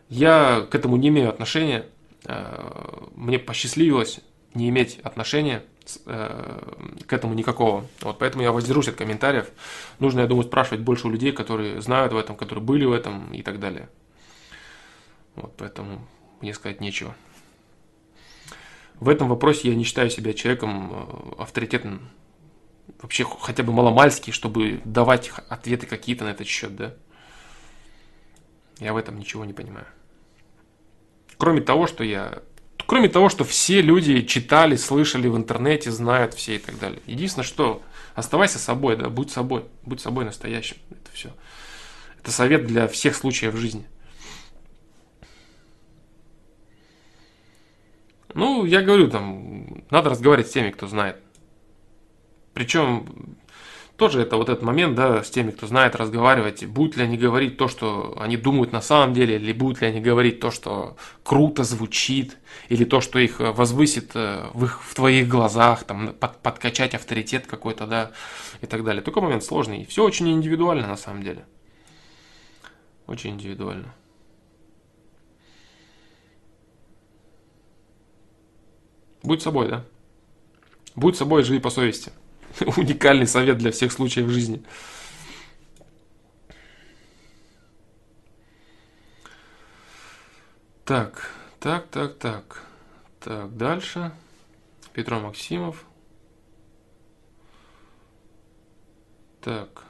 Я к этому не имею отношения. А, мне посчастливилось не иметь отношения Э, к этому никакого. Вот поэтому я воздержусь от комментариев. Нужно, я думаю, спрашивать больше у людей, которые знают в этом, которые были в этом и так далее. Вот поэтому мне сказать нечего. В этом вопросе я не считаю себя человеком э, авторитетным, вообще хотя бы маломальский, чтобы давать ответы какие-то на этот счет, да. Я в этом ничего не понимаю. Кроме того, что я Кроме того, что все люди читали, слышали в интернете, знают все и так далее. Единственное, что оставайся собой, да, будь собой, будь собой настоящим. Это все. Это совет для всех случаев в жизни. Ну, я говорю, там, надо разговаривать с теми, кто знает. Причем тоже это вот этот момент, да, с теми, кто знает разговаривать, будут ли они говорить то, что они думают на самом деле, или будут ли они говорить то, что круто звучит, или то, что их возвысит э, в, их, в твоих глазах, там, под, подкачать авторитет какой-то, да, и так далее. Такой момент сложный. Все очень индивидуально на самом деле. Очень индивидуально. Будь собой, да? Будь собой, живи по совести. Уникальный совет для всех случаев жизни. Так, так, так, так. Так, дальше. Петро Максимов. Так.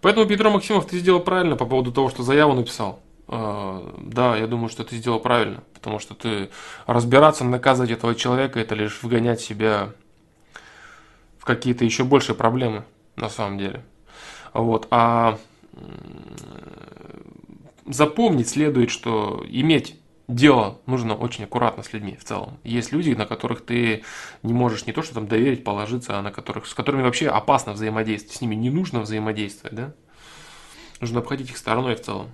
Поэтому, Петро Максимов, ты сделал правильно по поводу того, что заяву написал. А, да, я думаю, что ты сделал правильно, потому что ты разбираться, наказывать этого человека, это лишь вгонять себя в какие-то еще большие проблемы на самом деле. Вот. А запомнить следует, что иметь дело нужно очень аккуратно с людьми в целом. Есть люди, на которых ты не можешь не то, что там доверить, положиться, а на которых, с которыми вообще опасно взаимодействовать. С ними не нужно взаимодействовать, да? Нужно обходить их стороной в целом.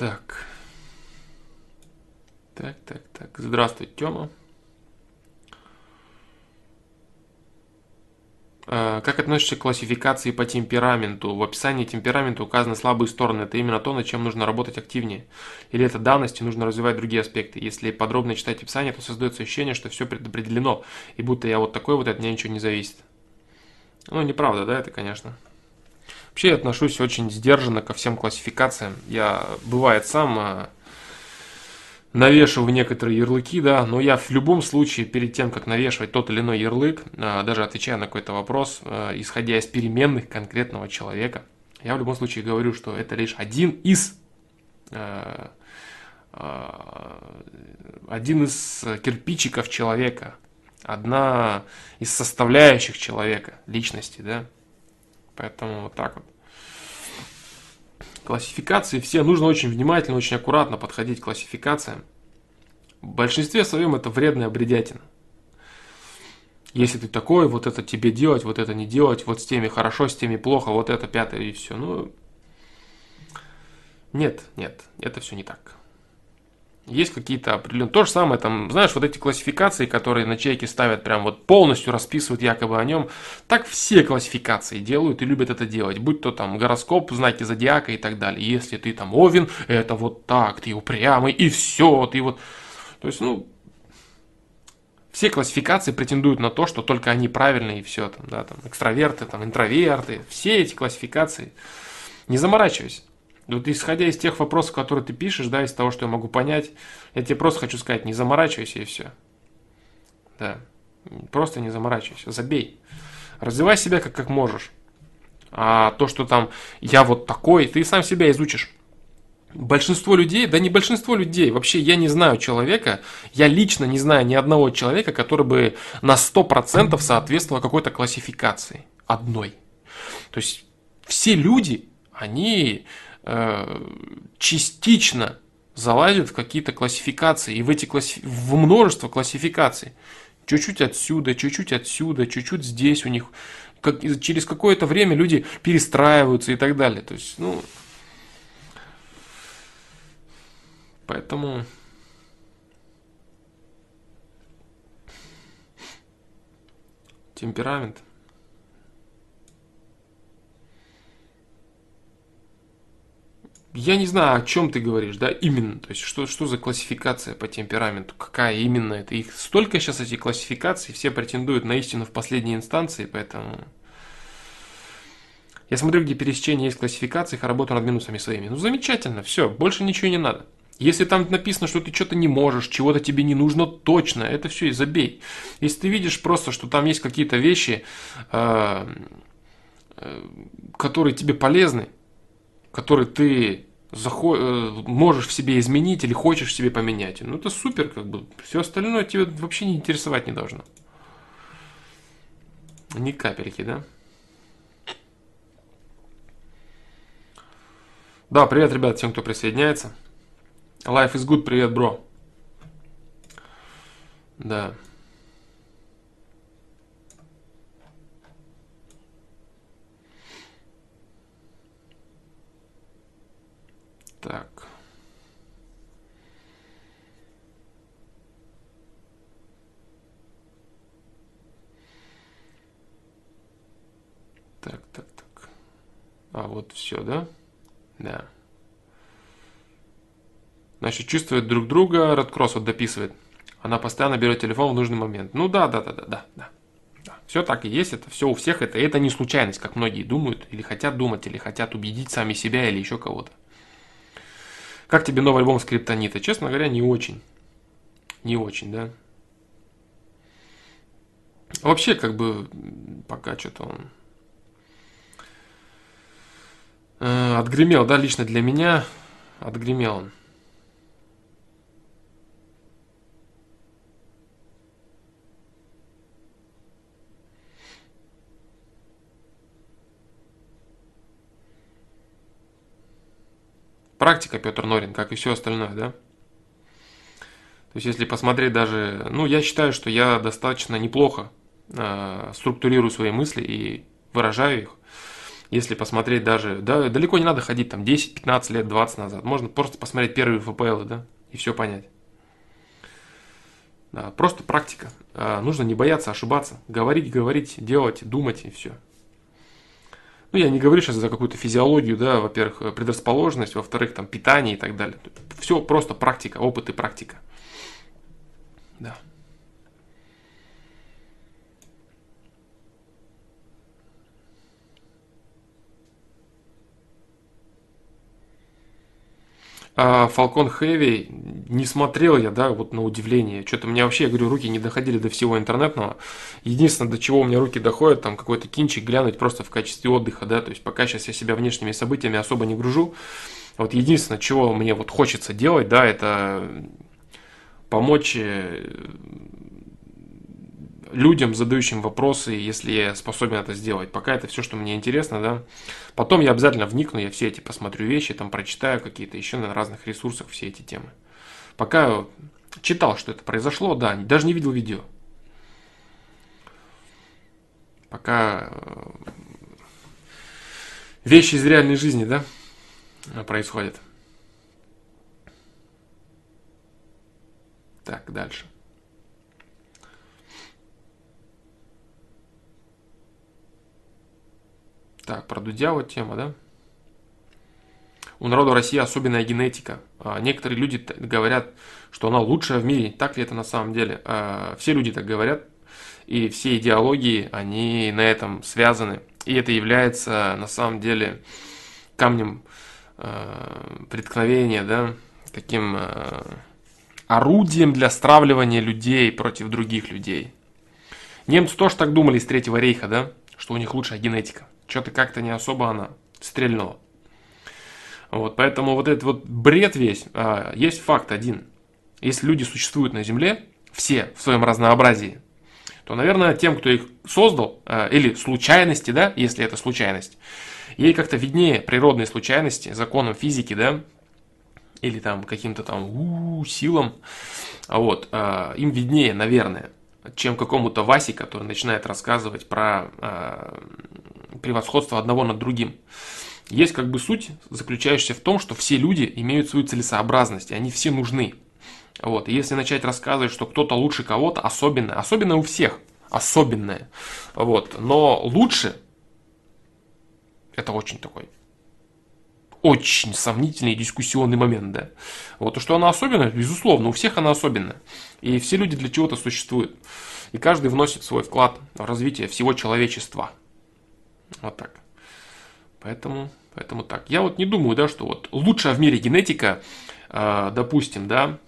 Так. Так, так, так. Здравствуй, Тёма. А, как относишься к классификации по темпераменту? В описании темперамента указаны слабые стороны. Это именно то, над чем нужно работать активнее. Или это данности, нужно развивать другие аспекты. Если подробно читать описание, то создается ощущение, что все предопределено. И будто я вот такой вот, от меня ничего не зависит. Ну, неправда, да, это, конечно. Вообще я отношусь очень сдержанно ко всем классификациям. Я, бывает, сам э, навешиваю некоторые ярлыки, да, но я в любом случае, перед тем, как навешивать тот или иной ярлык, а, даже отвечая на какой-то вопрос, а, исходя из переменных конкретного человека, я в любом случае говорю, что это лишь один из один из кирпичиков человека, одна из составляющих человека, личности, да. Поэтому вот так вот. Классификации все, нужно очень внимательно, очень аккуратно подходить к классификациям. В большинстве своем это вредная бредятина. Если ты такой, вот это тебе делать, вот это не делать, вот с теми хорошо, с теми плохо, вот это пятое и все. Ну, нет, нет, это все не так есть какие-то определенные... То же самое, там, знаешь, вот эти классификации, которые на чеке ставят, прям вот полностью расписывают якобы о нем, так все классификации делают и любят это делать. Будь то там гороскоп, знаки зодиака и так далее. Если ты там Овен, это вот так, ты упрямый, и все, ты вот... То есть, ну, все классификации претендуют на то, что только они правильные и все, там, да, там, экстраверты, там, интроверты, все эти классификации. Не заморачивайся. Вот исходя из тех вопросов, которые ты пишешь, да, из того, что я могу понять, я тебе просто хочу сказать, не заморачивайся и все. Да. Просто не заморачивайся, забей. Развивай себя как, как можешь. А то, что там я вот такой, ты сам себя изучишь. Большинство людей, да не большинство людей, вообще я не знаю человека, я лично не знаю ни одного человека, который бы на 100% соответствовал какой-то классификации. Одной. То есть все люди, они частично залазит в какие-то классификации, и в эти класси... в множество классификаций. Чуть-чуть отсюда, чуть-чуть отсюда, чуть-чуть здесь у них. Как, через какое-то время люди перестраиваются и так далее. То есть, ну, поэтому темперамент – Я не знаю, о чем ты говоришь, да, именно. То есть, что, что за классификация по темпераменту, какая именно это. Их столько сейчас эти классификаций, все претендуют на истину в последней инстанции, поэтому... Я смотрю, где пересечение есть классификации, их работу над минусами своими. Ну, замечательно, все, больше ничего не надо. Если там написано, что ты что-то не можешь, чего-то тебе не нужно точно, это все и забей. Если ты видишь просто, что там есть какие-то вещи, э, э, которые тебе полезны, который ты захо- э, можешь в себе изменить или хочешь в себе поменять. Ну, это супер, как бы. Все остальное тебе вообще не интересовать не должно. Ни капельки, да? Да, привет, ребят, всем, кто присоединяется. Life is good, привет, бро. Да. Так. Так, так, так. А вот все, да? Да. Значит, чувствует друг друга, Redcross вот дописывает. Она постоянно берет телефон в нужный момент. Ну да, да, да, да, да. да. Все так и есть, это все у всех, это, это не случайность, как многие думают, или хотят думать, или хотят убедить сами себя, или еще кого-то. Как тебе новый альбом Скриптонита? Честно говоря, не очень. Не очень, да. Вообще, как бы, пока что-то он э, отгремел, да, лично для меня отгремел он. Практика Петр Норин, как и все остальное, да? То есть, если посмотреть даже, ну, я считаю, что я достаточно неплохо э, структурирую свои мысли и выражаю их. Если посмотреть даже, да, далеко не надо ходить там 10, 15 лет, 20 назад. Можно просто посмотреть первые ФПЛ, да, и все понять. Да, просто практика. Э, нужно не бояться ошибаться. Говорить, говорить, делать, думать и все. Ну, я не говорю сейчас за какую-то физиологию, да, во-первых, предрасположенность, во-вторых, там, питание и так далее. Все просто практика, опыт и практика. Да. Falcon Heavy не смотрел я, да, вот на удивление. Что-то у меня вообще, я говорю, руки не доходили до всего интернетного. Единственное, до чего у меня руки доходят, там какой-то кинчик глянуть просто в качестве отдыха, да, то есть пока сейчас я себя внешними событиями особо не гружу. Вот единственное, чего мне вот хочется делать, да, это помочь э, людям, задающим вопросы, если я способен это сделать. Пока это все, что мне интересно, да. Потом я обязательно вникну, я все эти посмотрю вещи, там прочитаю какие-то еще на разных ресурсах все эти темы. Пока читал, что это произошло, да, даже не видел видео. Пока э, вещи из реальной жизни, да, происходят. Так, дальше. Так, про Дудя вот тема, да? У народа России особенная генетика. А, некоторые люди говорят, что она лучшая в мире. Так ли это на самом деле? А, все люди так говорят. И все идеологии, они на этом связаны. И это является на самом деле камнем а, преткновения, да, таким орудием для стравливания людей против других людей. Немцы тоже так думали из Третьего рейха, да, что у них лучшая генетика что-то как-то не особо она стрельнула. Вот, поэтому вот этот вот бред весь, а, есть факт один. Если люди существуют на Земле, все в своем разнообразии, то, наверное, тем, кто их создал, а, или случайности, да, если это случайность, ей как-то виднее природные случайности, законам физики, да, или там каким-то там силам, вот, а, им виднее, наверное, чем какому-то Васе, который начинает рассказывать про а, превосходство одного над другим. Есть как бы суть, заключающаяся в том, что все люди имеют свою целесообразность, и они все нужны. Вот. И если начать рассказывать, что кто-то лучше кого-то, особенно, особенно у всех, особенное, вот, но лучше, это очень такой очень сомнительный дискуссионный момент, да. Вот, то, что она особенная, безусловно, у всех она особенная. И все люди для чего-то существуют. И каждый вносит свой вклад в развитие всего человечества. Вот так. Поэтому, поэтому так. Я вот не думаю, да, что вот лучшая в мире генетика, э, допустим, да,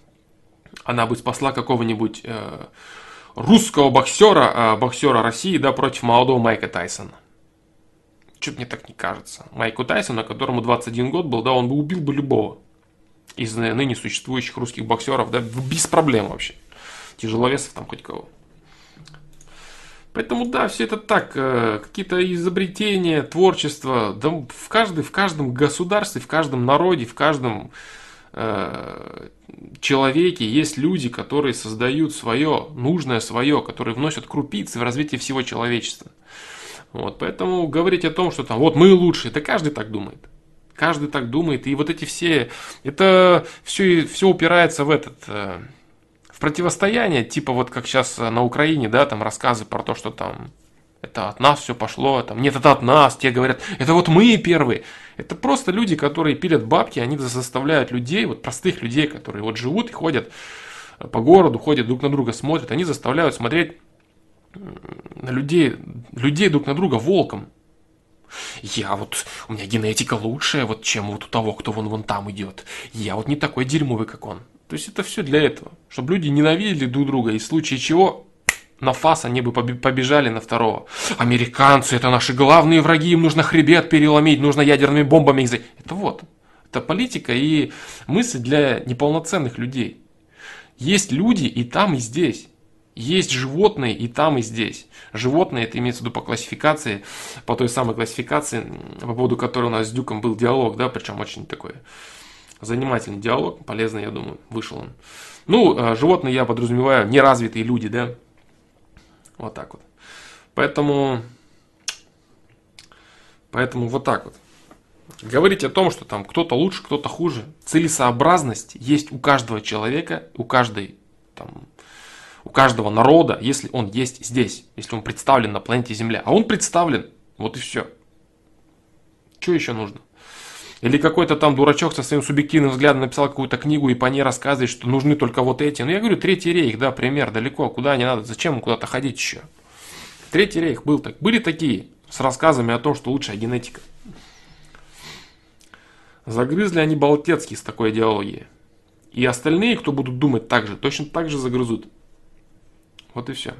она бы спасла какого-нибудь э, русского боксера, э, боксера России, да, против молодого Майка Тайсона. Что-то мне так не кажется. Майку Тайсона, которому 21 год был, да, он бы убил бы любого из ныне существующих русских боксеров, да, без проблем вообще. Тяжеловесов там хоть кого. Поэтому да, все это так, э, какие-то изобретения, творчество, да в, каждой, в каждом государстве, в каждом народе, в каждом э, человеке есть люди, которые создают свое, нужное свое, которые вносят крупицы в развитие всего человечества. Вот, поэтому говорить о том, что там вот мы лучшие, это каждый так думает. Каждый так думает, и вот эти все, это все, все упирается в этот, э, противостояние, типа вот как сейчас э, на Украине, да, там рассказы про то, что там это от нас все пошло, там нет, это от нас, те говорят, это вот мы первые. Это просто люди, которые пилят бабки, они заставляют людей, вот простых людей, которые вот живут и ходят э, по городу, ходят друг на друга, смотрят, они заставляют смотреть людей, людей друг на друга волком. Я вот, у меня генетика лучшая, вот, чем вот у того, кто вон вон там идет. Я вот не такой дерьмовый, как он. То есть это все для этого, чтобы люди ненавидели друг друга, и в случае чего на фас они бы побежали на второго. Американцы это наши главные враги, им нужно хребет переломить, нужно ядерными бомбами их Это вот, это политика и мысль для неполноценных людей. Есть люди и там, и здесь. Есть животные и там, и здесь. Животные, это имеется в виду по классификации, по той самой классификации, по поводу которой у нас с Дюком был диалог, да, причем очень такой занимательный диалог, полезный, я думаю, вышел он. Ну, э, животные я подразумеваю неразвитые люди, да. Вот так вот. Поэтому, поэтому вот так вот. Говорить о том, что там кто-то лучше, кто-то хуже. Целесообразность есть у каждого человека, у каждой там, у каждого народа, если он есть здесь, если он представлен на планете Земля. А он представлен, вот и все. Что еще нужно? Или какой-то там дурачок со своим субъективным взглядом написал какую-то книгу и по ней рассказывает, что нужны только вот эти. Ну, я говорю, Третий рейх, да, пример, далеко, куда не надо, зачем куда-то ходить еще? Третий рейх был так. Были такие с рассказами о том, что лучшая генетика. Загрызли они Болтецкий с такой идеологией. И остальные, кто будут думать так же, точно так же загрызут. Вот и все.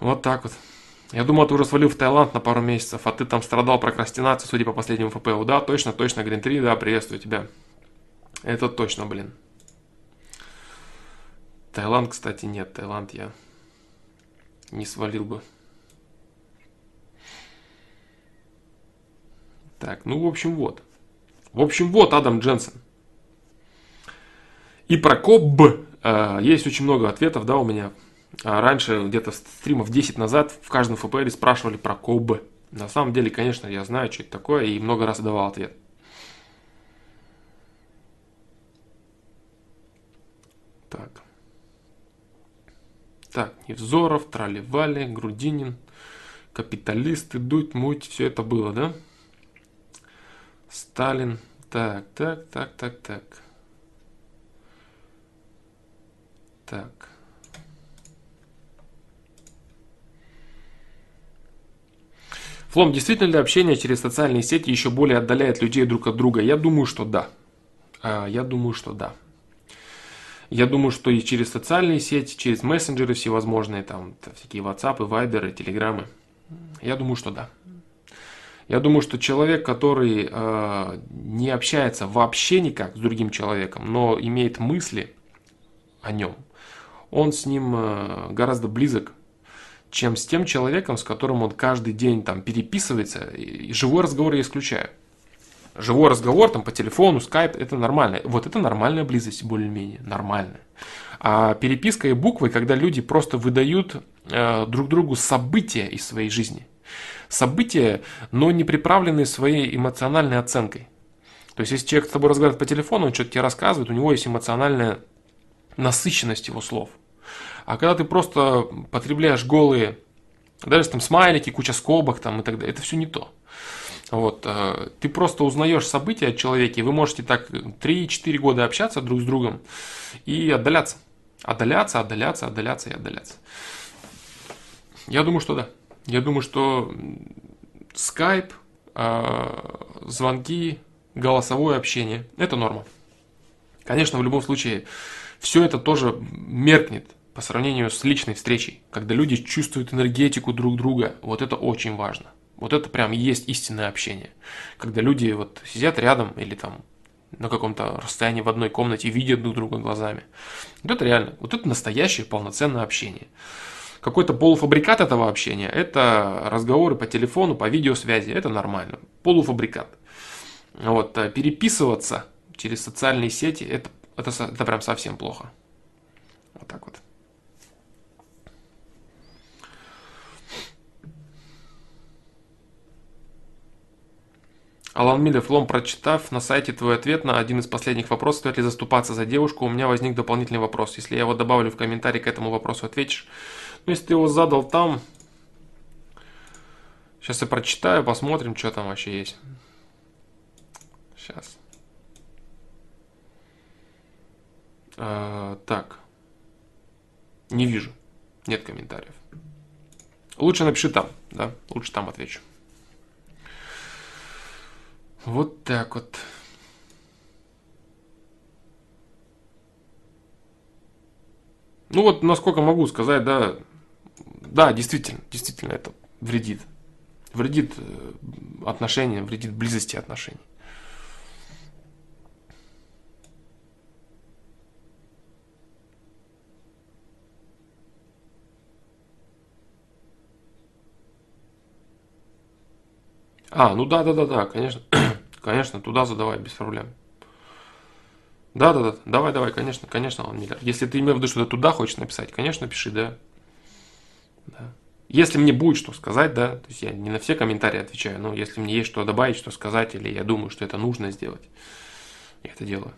Вот так вот. Я думал, ты уже свалил в Таиланд на пару месяцев, а ты там страдал прокрастинацией, судя по последнему ФПУ. Да, точно, точно, Green 3, да, приветствую тебя. Это точно, блин. Таиланд, кстати, нет. Таиланд я не свалил бы. Так, ну, в общем, вот. В общем, вот Адам Дженсен. И про КОБ э, есть очень много ответов, да, у меня. А раньше, где-то стримов 10 назад, в каждом ФПР спрашивали про КОБ. На самом деле, конечно, я знаю, что это такое, и много раз давал ответ. Так. Так, Невзоров, Траливали, Грудинин, капиталисты, Дудь, Муть, все это было, да? Сталин. Так, так, так, так, так. Так. Флом, действительно ли общение через социальные сети еще более отдаляет людей друг от друга? Я думаю, что да. А, я думаю, что да. Я думаю, что и через социальные сети, через мессенджеры всевозможные, там всякие WhatsApp, Viber, Телеграммы. Я думаю, что да. Я думаю, что человек, который э, не общается вообще никак с другим человеком, но имеет мысли о нем, он с ним э, гораздо близок, чем с тем человеком, с которым он каждый день там переписывается. И живой разговор я исключаю. Живой разговор там по телефону, скайп, это нормально. Вот это нормальная близость, более-менее, нормальная. А переписка и буквы, когда люди просто выдают э, друг другу события из своей жизни – события, но не приправленные своей эмоциональной оценкой. То есть, если человек с тобой разговаривает по телефону, он что-то тебе рассказывает, у него есть эмоциональная насыщенность его слов. А когда ты просто потребляешь голые, даже там смайлики, куча скобок там и так далее, это все не то. Вот, э, ты просто узнаешь события о человеке, вы можете так 3-4 года общаться друг с другом и отдаляться. Отдаляться, отдаляться, отдаляться и отдаляться. Я думаю, что да. Я думаю, что скайп, а, звонки, голосовое общение – это норма. Конечно, в любом случае, все это тоже меркнет по сравнению с личной встречей, когда люди чувствуют энергетику друг друга. Вот это очень важно. Вот это прям есть истинное общение. Когда люди вот сидят рядом или там на каком-то расстоянии в одной комнате видят друг друга глазами. Вот это реально, вот это настоящее полноценное общение какой-то полуфабрикат этого общения, это разговоры по телефону, по видеосвязи, это нормально. Полуфабрикат. Вот, а переписываться через социальные сети, это, это, это прям совсем плохо. Вот так вот. Алан Миллер, флом прочитав на сайте твой ответ на один из последних вопросов, стоит ли заступаться за девушку, у меня возник дополнительный вопрос. Если я его добавлю в комментарий к этому вопросу, ответишь. Ну, если ты его задал там, сейчас я прочитаю, посмотрим, что там вообще есть. Сейчас. А, так. Не вижу. Нет комментариев. Лучше напиши там, да? Лучше там отвечу. Вот так вот. Ну вот, насколько могу сказать, да, да, действительно, действительно это вредит. Вредит э, отношениям, вредит близости отношений. А, ну да, да, да, да, конечно, конечно, туда задавай без проблем. Да, да, да, давай, давай, конечно, конечно, Алан Миллер. Если ты имеешь в виду, что ты туда хочешь написать, конечно, пиши, да. Да. Если мне будет что сказать, да, то есть я не на все комментарии отвечаю, но если мне есть что добавить, что сказать, или я думаю, что это нужно сделать, я это делаю.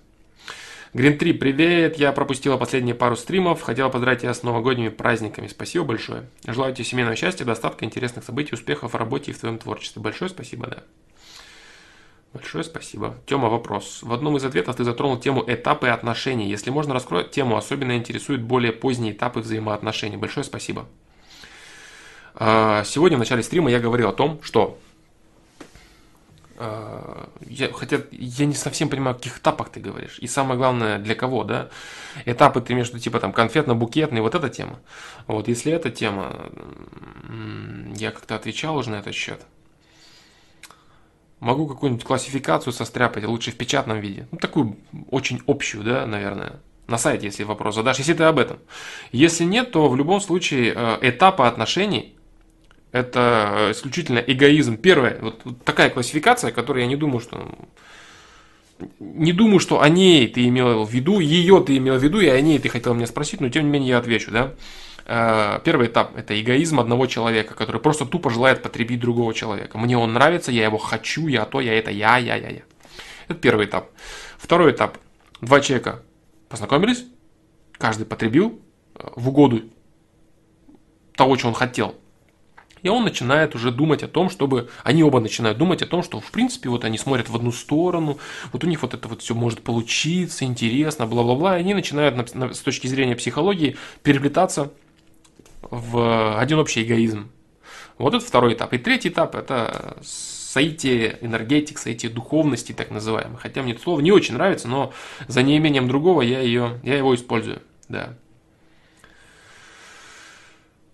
Green 3, привет! Я пропустила последние пару стримов. Хотела поздравить тебя с новогодними праздниками. Спасибо большое. Желаю тебе семейного счастья, достатка, интересных событий, успехов в работе и в твоем творчестве. Большое спасибо, да. Большое спасибо. Тема, вопрос. В одном из ответов ты затронул тему этапы отношений. Если можно, раскрой тему. Особенно интересуют более поздние этапы взаимоотношений. Большое спасибо. А, сегодня в начале стрима я говорил о том, что Э, я, хотя я не совсем понимаю, о каких этапах ты говоришь. И самое главное, для кого, да? Этапы ты между типа там конфетно-букетный, вот эта тема. Вот если эта тема, я как-то отвечал уже на этот счет. Могу какую-нибудь классификацию состряпать, лучше в печатном виде. Ну, такую очень общую, да, наверное. На сайте, если вопрос задашь, если ты об этом. Если нет, то в любом случае э, этапы отношений это исключительно эгоизм. Первое, вот, вот такая классификация, которую я не думаю, что не думаю, что о ней ты имел в виду, ее ты имел в виду, и о ней ты хотел меня спросить, но тем не менее я отвечу, да. Э, первый этап – это эгоизм одного человека, который просто тупо желает потребить другого человека. Мне он нравится, я его хочу, я то, я это, я, я, я, я. Это первый этап. Второй этап. Два человека познакомились, каждый потребил э, в угоду того, что он хотел – и он начинает уже думать о том, чтобы... Они оба начинают думать о том, что, в принципе, вот они смотрят в одну сторону, вот у них вот это вот все может получиться, интересно, бла-бла-бла. И они начинают с точки зрения психологии переплетаться в один общий эгоизм. Вот это второй этап. И третий этап – это соитие энергетик, соитие духовности, так называемых. Хотя мне это слово не очень нравится, но за неимением другого я, ее, я его использую. Да.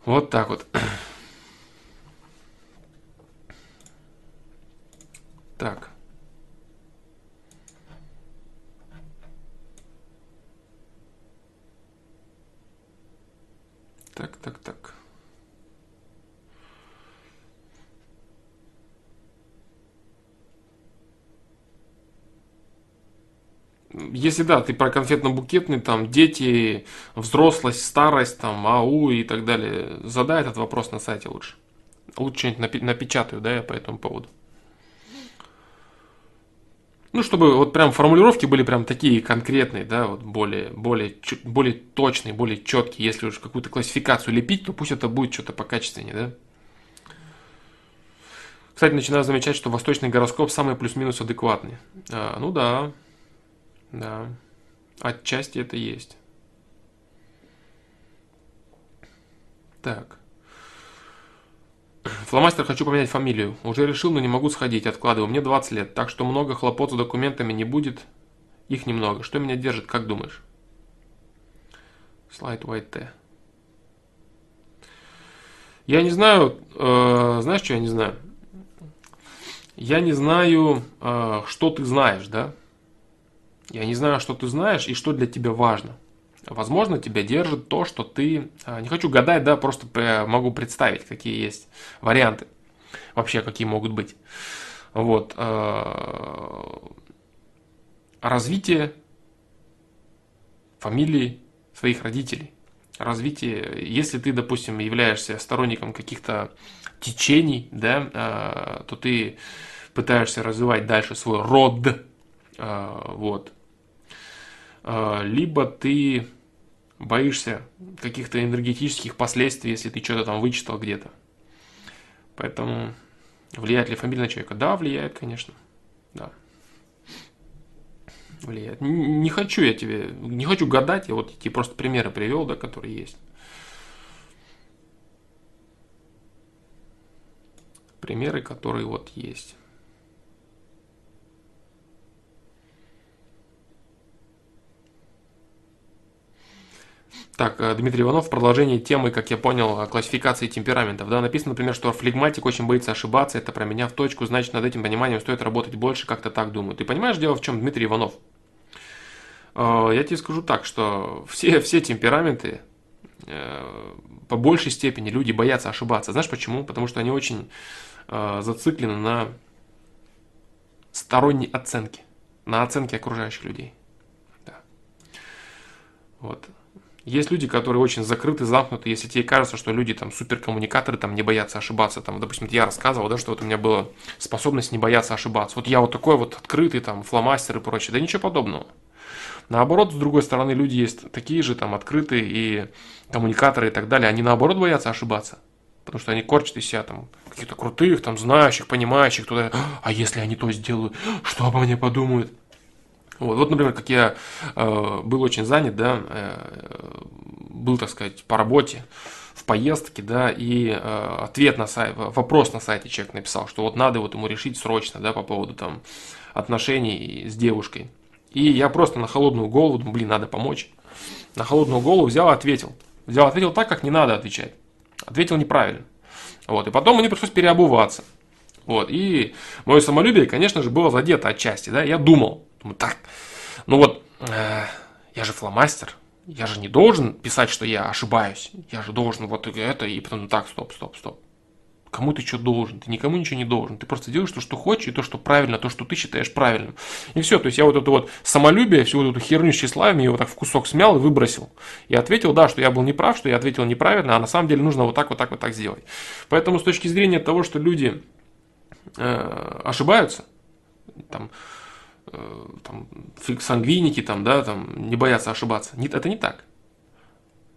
Вот так вот. Так. Так, так, так. Если да, ты про конфетно-букетный, там, дети, взрослость, старость, там, АУ и так далее, задай этот вопрос на сайте лучше. Лучше что-нибудь напечатаю, да, я по этому поводу. Ну, чтобы вот прям формулировки были прям такие конкретные, да, вот более, более, более точные, более четкие. Если уж какую-то классификацию лепить, то пусть это будет что-то покачественнее, да. Кстати, начинаю замечать, что восточный гороскоп самый плюс-минус адекватный. А, ну да, да, отчасти это есть. Так. Фломастер хочу поменять фамилию. Уже решил, но не могу сходить, откладываю. Мне 20 лет, так что много хлопот с документами не будет. Их немного. Что меня держит, как думаешь? Слайд White T. Я не знаю, э, знаешь, что я не знаю? Я не знаю, э, что ты знаешь, да? Я не знаю, что ты знаешь и что для тебя важно. Возможно, тебя держит то, что ты... А, не хочу гадать, да, просто могу представить, какие есть варианты. Вообще, какие могут быть. Вот. А, развитие фамилии своих родителей. Развитие, если ты, допустим, являешься сторонником каких-то течений, да, а, то ты пытаешься развивать дальше свой род, вот, либо ты боишься каких-то энергетических последствий, если ты что-то там вычитал где-то. Поэтому влияет ли фамилия на человека? Да, влияет, конечно. Да. Влияет. Не хочу я тебе, не хочу гадать, я вот тебе просто примеры привел, да, которые есть. Примеры, которые вот есть. Так, э, Дмитрий Иванов, в продолжении темы, как я понял, классификации темпераментов. Да, написано, например, что флегматик очень боится ошибаться, это про меня в точку, значит, над этим пониманием стоит работать больше, как-то так думаю. Ты понимаешь, дело в чем, Дмитрий Иванов? Э, я тебе скажу так, что все, все темпераменты, э, по большей степени люди боятся ошибаться. Знаешь почему? Потому что они очень зациклены на сторонней оценке, на оценке окружающих людей. Да. Вот. Есть люди, которые очень закрыты, замкнуты. Если тебе кажется, что люди там суперкоммуникаторы, там не боятся ошибаться, там, допустим, я рассказывал, да, что вот у меня была способность не бояться ошибаться. Вот я вот такой вот открытый, там, фломастер и прочее. Да ничего подобного. Наоборот, с другой стороны, люди есть такие же там открытые и коммуникаторы и так далее. Они наоборот боятся ошибаться. Потому что они корчат из себя там каких-то крутых, там, знающих, понимающих, туда, а если они то сделают, что обо мне подумают? Вот, вот например, как я э, был очень занят, да, э, был, так сказать, по работе, в поездке, да, и э, ответ на сайт, вопрос на сайте человек написал, что вот надо вот ему решить срочно, да, по поводу там отношений с девушкой. И я просто на холодную голову, думаю, блин, надо помочь. На холодную голову взял и ответил. Взял, ответил так, как не надо отвечать. Ответил неправильно. Вот, и потом мне пришлось переобуваться. Вот, и мое самолюбие, конечно же, было задето отчасти, да, я думал, думаю, так, ну вот, э, я же фломастер, я же не должен писать, что я ошибаюсь, я же должен вот это, и потом, ну так, стоп, стоп, стоп. Кому ты что должен? Ты никому ничего не должен. Ты просто делаешь то, что хочешь, и то, что правильно, то, что ты считаешь правильным. И все. То есть я вот это вот самолюбие, всю вот эту херню с тщеславием, его так в кусок смял и выбросил. И ответил, да, что я был неправ, что я ответил неправильно, а на самом деле нужно вот так, вот так, вот так сделать. Поэтому с точки зрения того, что люди э, ошибаются, там, там, сангвиники, там, да, там, не боятся ошибаться. Нет, это не так.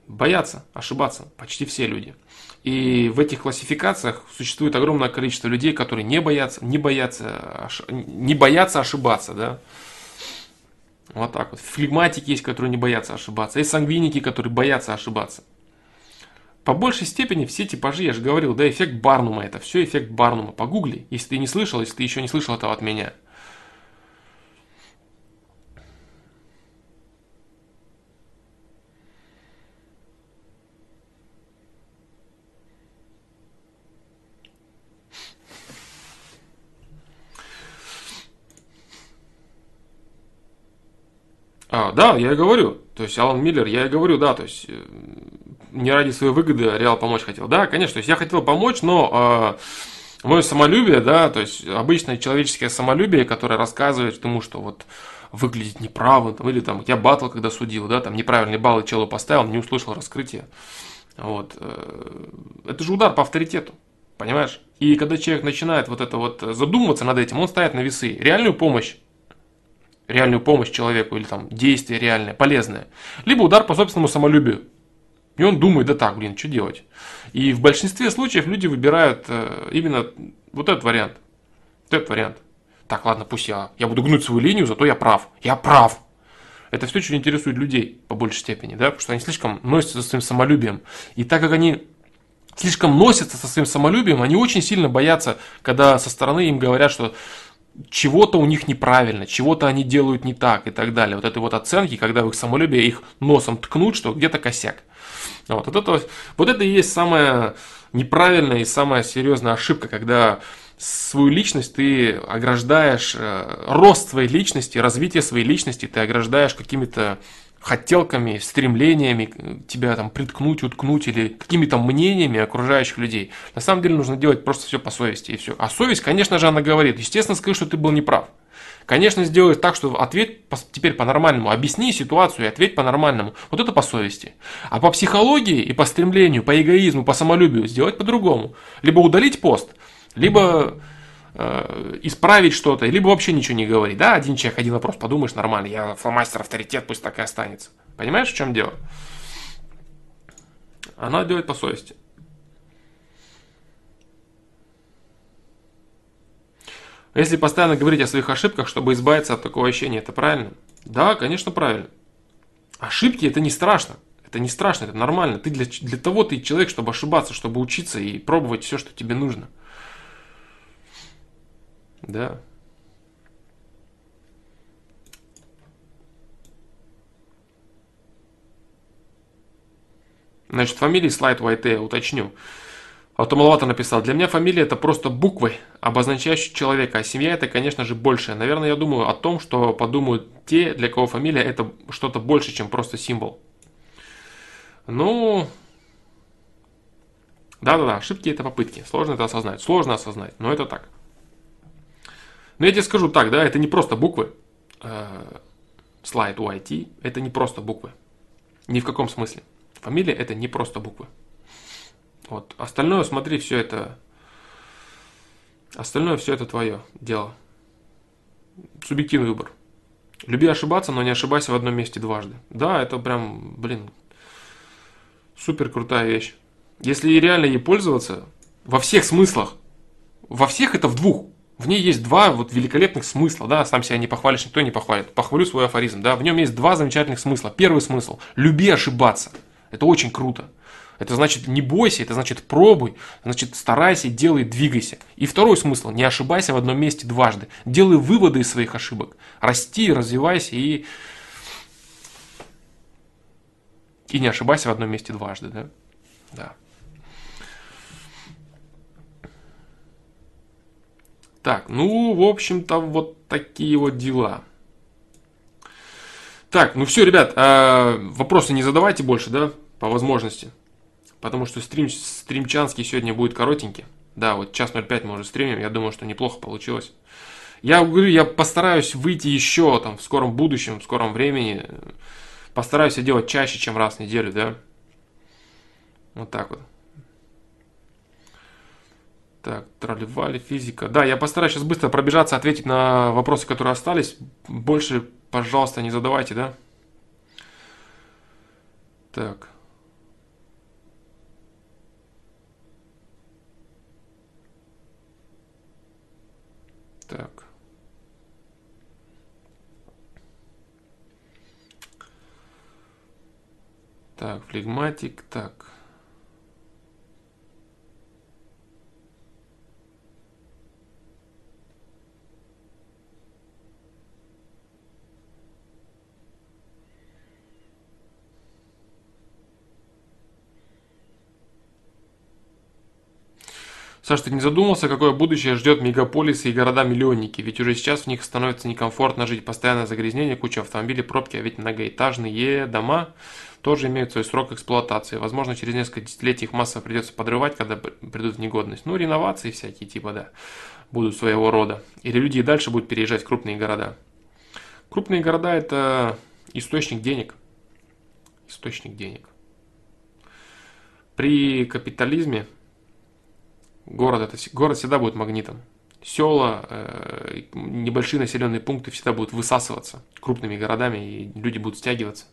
Боятся ошибаться почти все люди. И в этих классификациях существует огромное количество людей, которые не боятся, не боятся, не боятся ошибаться, да. Вот так вот. Флегматики есть, которые не боятся ошибаться. Есть сангвиники, которые боятся ошибаться. По большей степени все типажи, я же говорил, да, эффект Барнума, это все эффект Барнума. Погугли, если ты не слышал, если ты еще не слышал этого от меня. А, да, я и говорю. То есть Алан Миллер, я и говорю, да, то есть э, не ради своей выгоды Реал помочь хотел. Да, конечно, то есть я хотел помочь, но э, мое самолюбие, да, то есть обычное человеческое самолюбие, которое рассказывает тому, что вот выглядит неправым, там, или там я батл, когда судил, да, там неправильный балл челу поставил, не услышал раскрытия. Вот. Э, это же удар по авторитету. Понимаешь? И когда человек начинает вот это вот задумываться над этим, он ставит на весы реальную помощь реальную помощь человеку или там действие реальное, полезное, либо удар по собственному самолюбию. И он думает, да так, блин, что делать? И в большинстве случаев люди выбирают э, именно вот этот вариант. Вот этот вариант. Так, ладно, пусть я, я буду гнуть свою линию, зато я прав. Я прав. Это все, что интересует людей по большей степени, да, потому что они слишком носятся со своим самолюбием. И так как они слишком носятся со своим самолюбием, они очень сильно боятся, когда со стороны им говорят, что чего-то у них неправильно, чего-то они делают не так и так далее. Вот этой вот оценки, когда в их самолюбие их носом ткнут, что где-то косяк. Вот, вот, это, вот это и есть самая неправильная и самая серьезная ошибка, когда свою личность ты ограждаешь, э, рост своей личности, развитие своей личности ты ограждаешь какими-то хотелками, стремлениями тебя там приткнуть, уткнуть или какими-то мнениями окружающих людей. На самом деле нужно делать просто все по совести и все. А совесть, конечно же, она говорит, естественно, скажи, что ты был неправ. Конечно, сделай так, что ответь теперь по-нормальному, объясни ситуацию и ответь по-нормальному. Вот это по совести. А по психологии и по стремлению, по эгоизму, по самолюбию сделать по-другому. Либо удалить пост, либо Э, исправить что-то, либо вообще ничего не говорить. Да, один человек, один вопрос, подумаешь, нормально, я фломастер, авторитет, пусть так и останется. Понимаешь, в чем дело? Она делает по совести. Если постоянно говорить о своих ошибках, чтобы избавиться от такого ощущения, это правильно? Да, конечно, правильно. Ошибки это не страшно. Это не страшно, это нормально. Ты для, для того ты человек, чтобы ошибаться, чтобы учиться и пробовать все, что тебе нужно. Да. Значит, фамилии слайд White уточню. А то маловато написал. Для меня фамилия это просто буквы, обозначающие человека, а семья это, конечно же, большее. Наверное, я думаю о том, что подумают те, для кого фамилия это что-то больше, чем просто символ. Ну, да-да-да, ошибки это попытки. Сложно это осознать. Сложно осознать, но это так. Но я тебе скажу так, да, это не просто буквы. Слайд UIT – это не просто буквы. Ни в каком смысле. Фамилия – это не просто буквы. Вот. Остальное, смотри, все это... Остальное все это твое дело. Субъективный выбор. Люби ошибаться, но не ошибайся в одном месте дважды. Да, это прям, блин, супер крутая вещь. Если реально ей пользоваться, во всех смыслах, во всех это в двух, в ней есть два вот великолепных смысла, да, сам себя не похвалишь, никто не похвалит. Похвалю свой афоризм, да, в нем есть два замечательных смысла. Первый смысл – люби ошибаться. Это очень круто. Это значит не бойся, это значит пробуй, значит старайся, делай, двигайся. И второй смысл, не ошибайся в одном месте дважды. Делай выводы из своих ошибок. Расти, развивайся и... И не ошибайся в одном месте дважды, да? Да. Так, ну, в общем-то, вот такие вот дела. Так, ну все, ребят, а, вопросы не задавайте больше, да, по возможности. Потому что стрим, стримчанский сегодня будет коротенький. Да, вот час 05 мы уже стримим, я думаю, что неплохо получилось. Я говорю, я постараюсь выйти еще там в скором будущем, в скором времени. Постараюсь это делать чаще, чем раз в неделю, да. Вот так вот. Так, тролливали, физика. Да, я постараюсь сейчас быстро пробежаться, ответить на вопросы, которые остались. Больше, пожалуйста, не задавайте, да? Так. Так. Так, флегматик, так. Саш, ты не задумался, какое будущее ждет мегаполисы и города-миллионники? Ведь уже сейчас в них становится некомфортно жить, постоянное загрязнение, куча автомобилей, пробки, а ведь многоэтажные дома тоже имеют свой срок эксплуатации. Возможно, через несколько десятилетий их массово придется подрывать, когда придут в негодность. Ну, реновации всякие, типа, да, будут своего рода. Или люди и дальше будут переезжать в крупные города. Крупные города – это источник денег. Источник денег. При капитализме Город, это, город всегда будет магнитом. Села, э, небольшие населенные пункты всегда будут высасываться крупными городами, и люди будут стягиваться.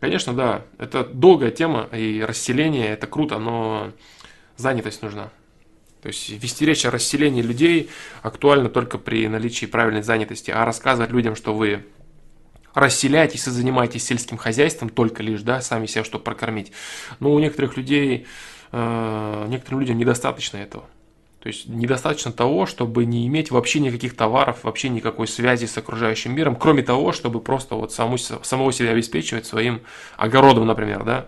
Конечно, да, это долгая тема, и расселение это круто, но занятость нужна. То есть вести речь о расселении людей актуально только при наличии правильной занятости, а рассказывать людям, что вы расселяетесь и занимаетесь сельским хозяйством только лишь, да, сами себя что прокормить. Но у некоторых людей некоторым людям недостаточно этого. То есть недостаточно того, чтобы не иметь вообще никаких товаров, вообще никакой связи с окружающим миром, кроме того, чтобы просто вот саму, самого себя обеспечивать своим огородом, например, да.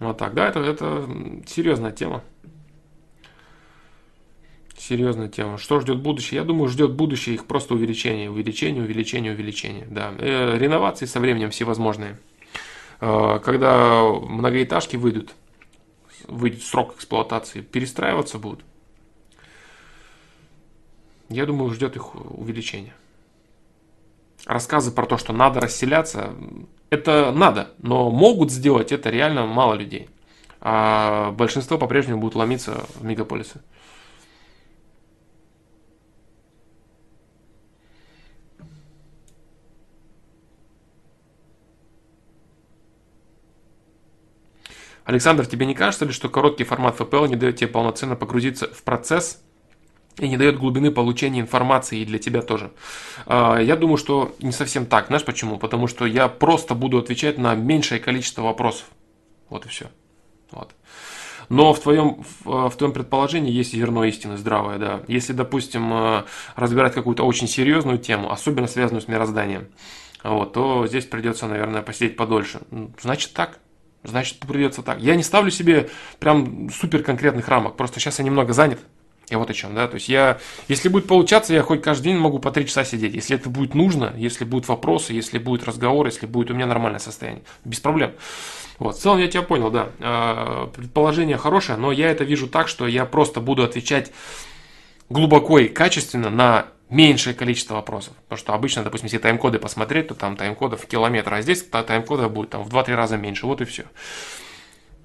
Вот так, да, это, это серьезная тема. Серьезная тема. Что ждет будущее? Я думаю, ждет будущее их просто увеличение, увеличение, увеличение, увеличение. Да. Э, реновации со временем всевозможные. Э, когда многоэтажки выйдут, выйдет срок эксплуатации, перестраиваться будут. Я думаю, ждет их увеличение. Рассказы про то, что надо расселяться, это надо, но могут сделать это реально мало людей. А большинство по-прежнему будут ломиться в мегаполисы. Александр, тебе не кажется ли, что короткий формат FPL не дает тебе полноценно погрузиться в процесс и не дает глубины получения информации и для тебя тоже. А, я думаю, что не совсем так. Знаешь почему? Потому что я просто буду отвечать на меньшее количество вопросов. Вот и все. Вот. Но в твоем, в твоем предположении есть зерно истины здравое, да. Если, допустим, э, разбирать какую-то очень серьезную тему, особенно связанную с мирозданием, вот, то здесь придется, наверное, посидеть подольше. Значит так значит придется так. Я не ставлю себе прям супер конкретных рамок, просто сейчас я немного занят. Я вот о чем, да, то есть я, если будет получаться, я хоть каждый день могу по три часа сидеть, если это будет нужно, если будут вопросы, если будет разговор, если будет у меня нормальное состояние, без проблем. Вот, в целом я тебя понял, да, а, предположение хорошее, но я это вижу так, что я просто буду отвечать глубоко и качественно на меньшее количество вопросов. Потому что обычно, допустим, если тайм-коды посмотреть, то там тайм-кодов километр, а здесь тайм-кодов будет там в 2-3 раза меньше. Вот и все.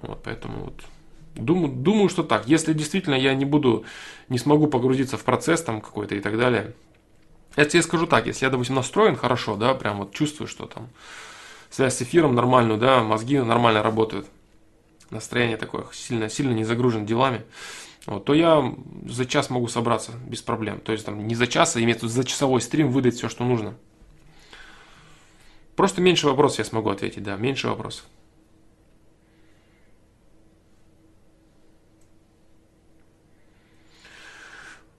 Вот, поэтому вот. Думаю, думаю, что так. Если действительно я не буду, не смогу погрузиться в процесс там какой-то и так далее. Я тебе скажу так, если я, допустим, настроен хорошо, да, прям вот чувствую, что там связь с эфиром нормальную, да, мозги нормально работают, настроение такое сильно, сильно не загружен делами, вот, то я за час могу собраться без проблем. То есть там не за час, а имеется за часовой стрим выдать все, что нужно. Просто меньше вопросов я смогу ответить, да, меньше вопросов.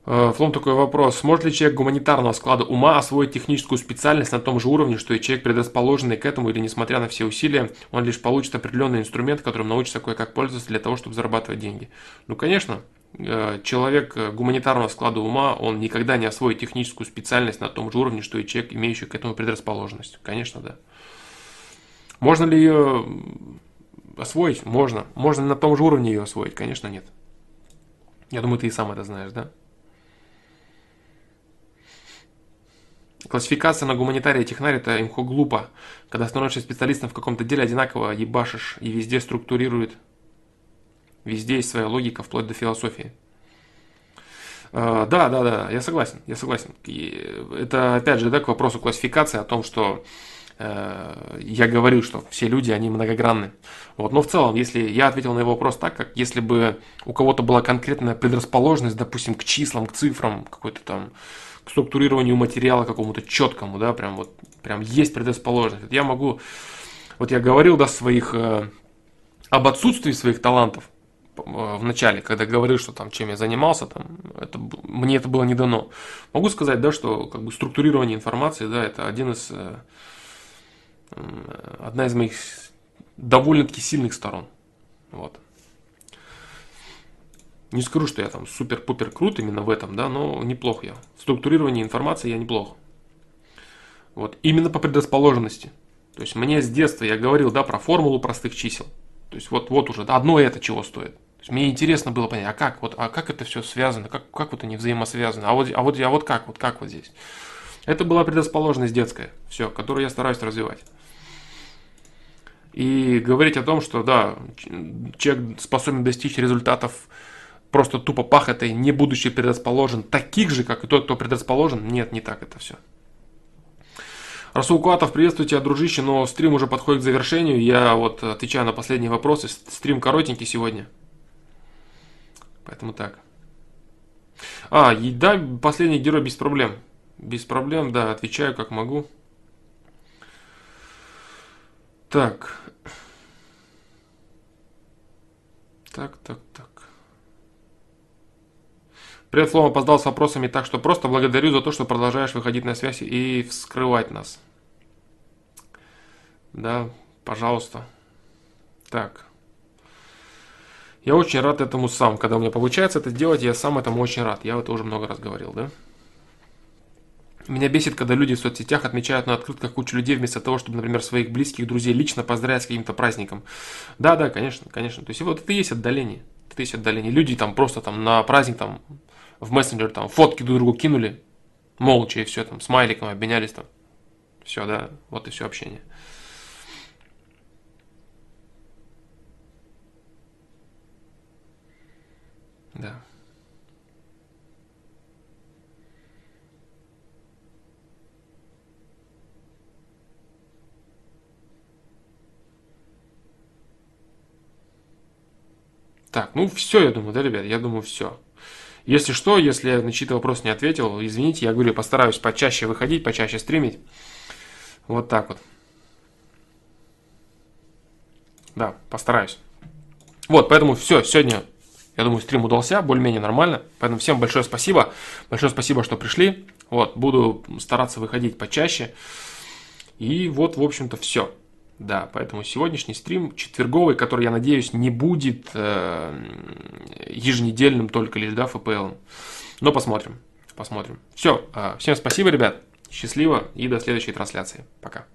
Флом такой вопрос. Может ли человек гуманитарного склада ума освоить техническую специальность на том же уровне, что и человек, предрасположенный к этому, или несмотря на все усилия, он лишь получит определенный инструмент, которым научится кое-как пользоваться для того, чтобы зарабатывать деньги? Ну, конечно. Э, человек э, гуманитарного склада ума, он никогда не освоит техническую специальность на том же уровне, что и человек, имеющий к этому предрасположенность. Конечно, да. Можно ли ее освоить? Можно. Можно на том же уровне ее освоить? Конечно, нет. Я думаю, ты и сам это знаешь, да? Классификация на гуманитария и технарь это имхо глупо. Когда становишься специалистом в каком-то деле, одинаково ебашишь и везде структурирует. Везде есть своя логика, вплоть до философии. А, да, да, да, я согласен, я согласен. И это опять же да, к вопросу классификации о том, что э, я говорю, что все люди, они многогранны. Вот. Но в целом, если я ответил на его вопрос так, как если бы у кого-то была конкретная предрасположенность, допустим, к числам, к цифрам, какой-то там к структурированию материала какому-то четкому, да, прям вот, прям есть предрасположенность. Я могу, вот я говорил, да, своих, э, об отсутствии своих талантов э, в начале, когда говорил, что там, чем я занимался, там, это, мне это было не дано. Могу сказать, да, что как бы структурирование информации, да, это один из, э, одна из моих довольно-таки сильных сторон. Вот. Не скажу, что я там супер-пупер крут именно в этом, да, но неплохо я. В структурировании информации я неплохо. Вот, именно по предрасположенности. То есть мне с детства, я говорил, да, про формулу простых чисел. То есть вот, вот уже, одно это чего стоит. То есть мне интересно было понять, а как, вот, а как это все связано, как, как вот они взаимосвязаны, а вот, а вот, а вот как, вот как вот здесь. Это была предрасположенность детская, все, которую я стараюсь развивать. И говорить о том, что да, человек способен достичь результатов просто тупо пахотой, не будучи предрасположен, таких же, как и тот, кто предрасположен. Нет, не так это все. Расул Куатов, приветствую тебя, дружище, но стрим уже подходит к завершению. Я вот отвечаю на последние вопросы. Стрим коротенький сегодня. Поэтому так. А, да, последний герой без проблем. Без проблем, да, отвечаю как могу. Так. Так, так, так. Привет, Флом, опоздал с вопросами, так что просто благодарю за то, что продолжаешь выходить на связь и вскрывать нас. Да, пожалуйста. Так. Я очень рад этому сам. Когда у меня получается это сделать, я сам этому очень рад. Я это уже много раз говорил, да? Меня бесит, когда люди в соцсетях отмечают на открытках кучу людей вместо того, чтобы, например, своих близких, друзей лично поздравить с каким-то праздником. Да, да, конечно, конечно. То есть вот это и есть отдаление. Это и есть отдаление. Люди там просто там на праздник там в мессенджер там фотки друг другу кинули, молча и все там, смайликом обменялись там. Все, да, вот и все общение. Да. Так, ну все, я думаю, да, ребят, я думаю, все. Если что, если я на чьи-то вопрос не ответил, извините, я говорю, постараюсь почаще выходить, почаще стримить. Вот так вот. Да, постараюсь. Вот, поэтому все, сегодня, я думаю, стрим удался, более-менее нормально. Поэтому всем большое спасибо. Большое спасибо, что пришли. Вот, буду стараться выходить почаще. И вот, в общем-то, все. Да, поэтому сегодняшний стрим четверговый, который, я надеюсь, не будет э, еженедельным только лишь, да, ФПЛ. Но посмотрим, посмотрим. Все, э, всем спасибо, ребят, счастливо и до следующей трансляции. Пока.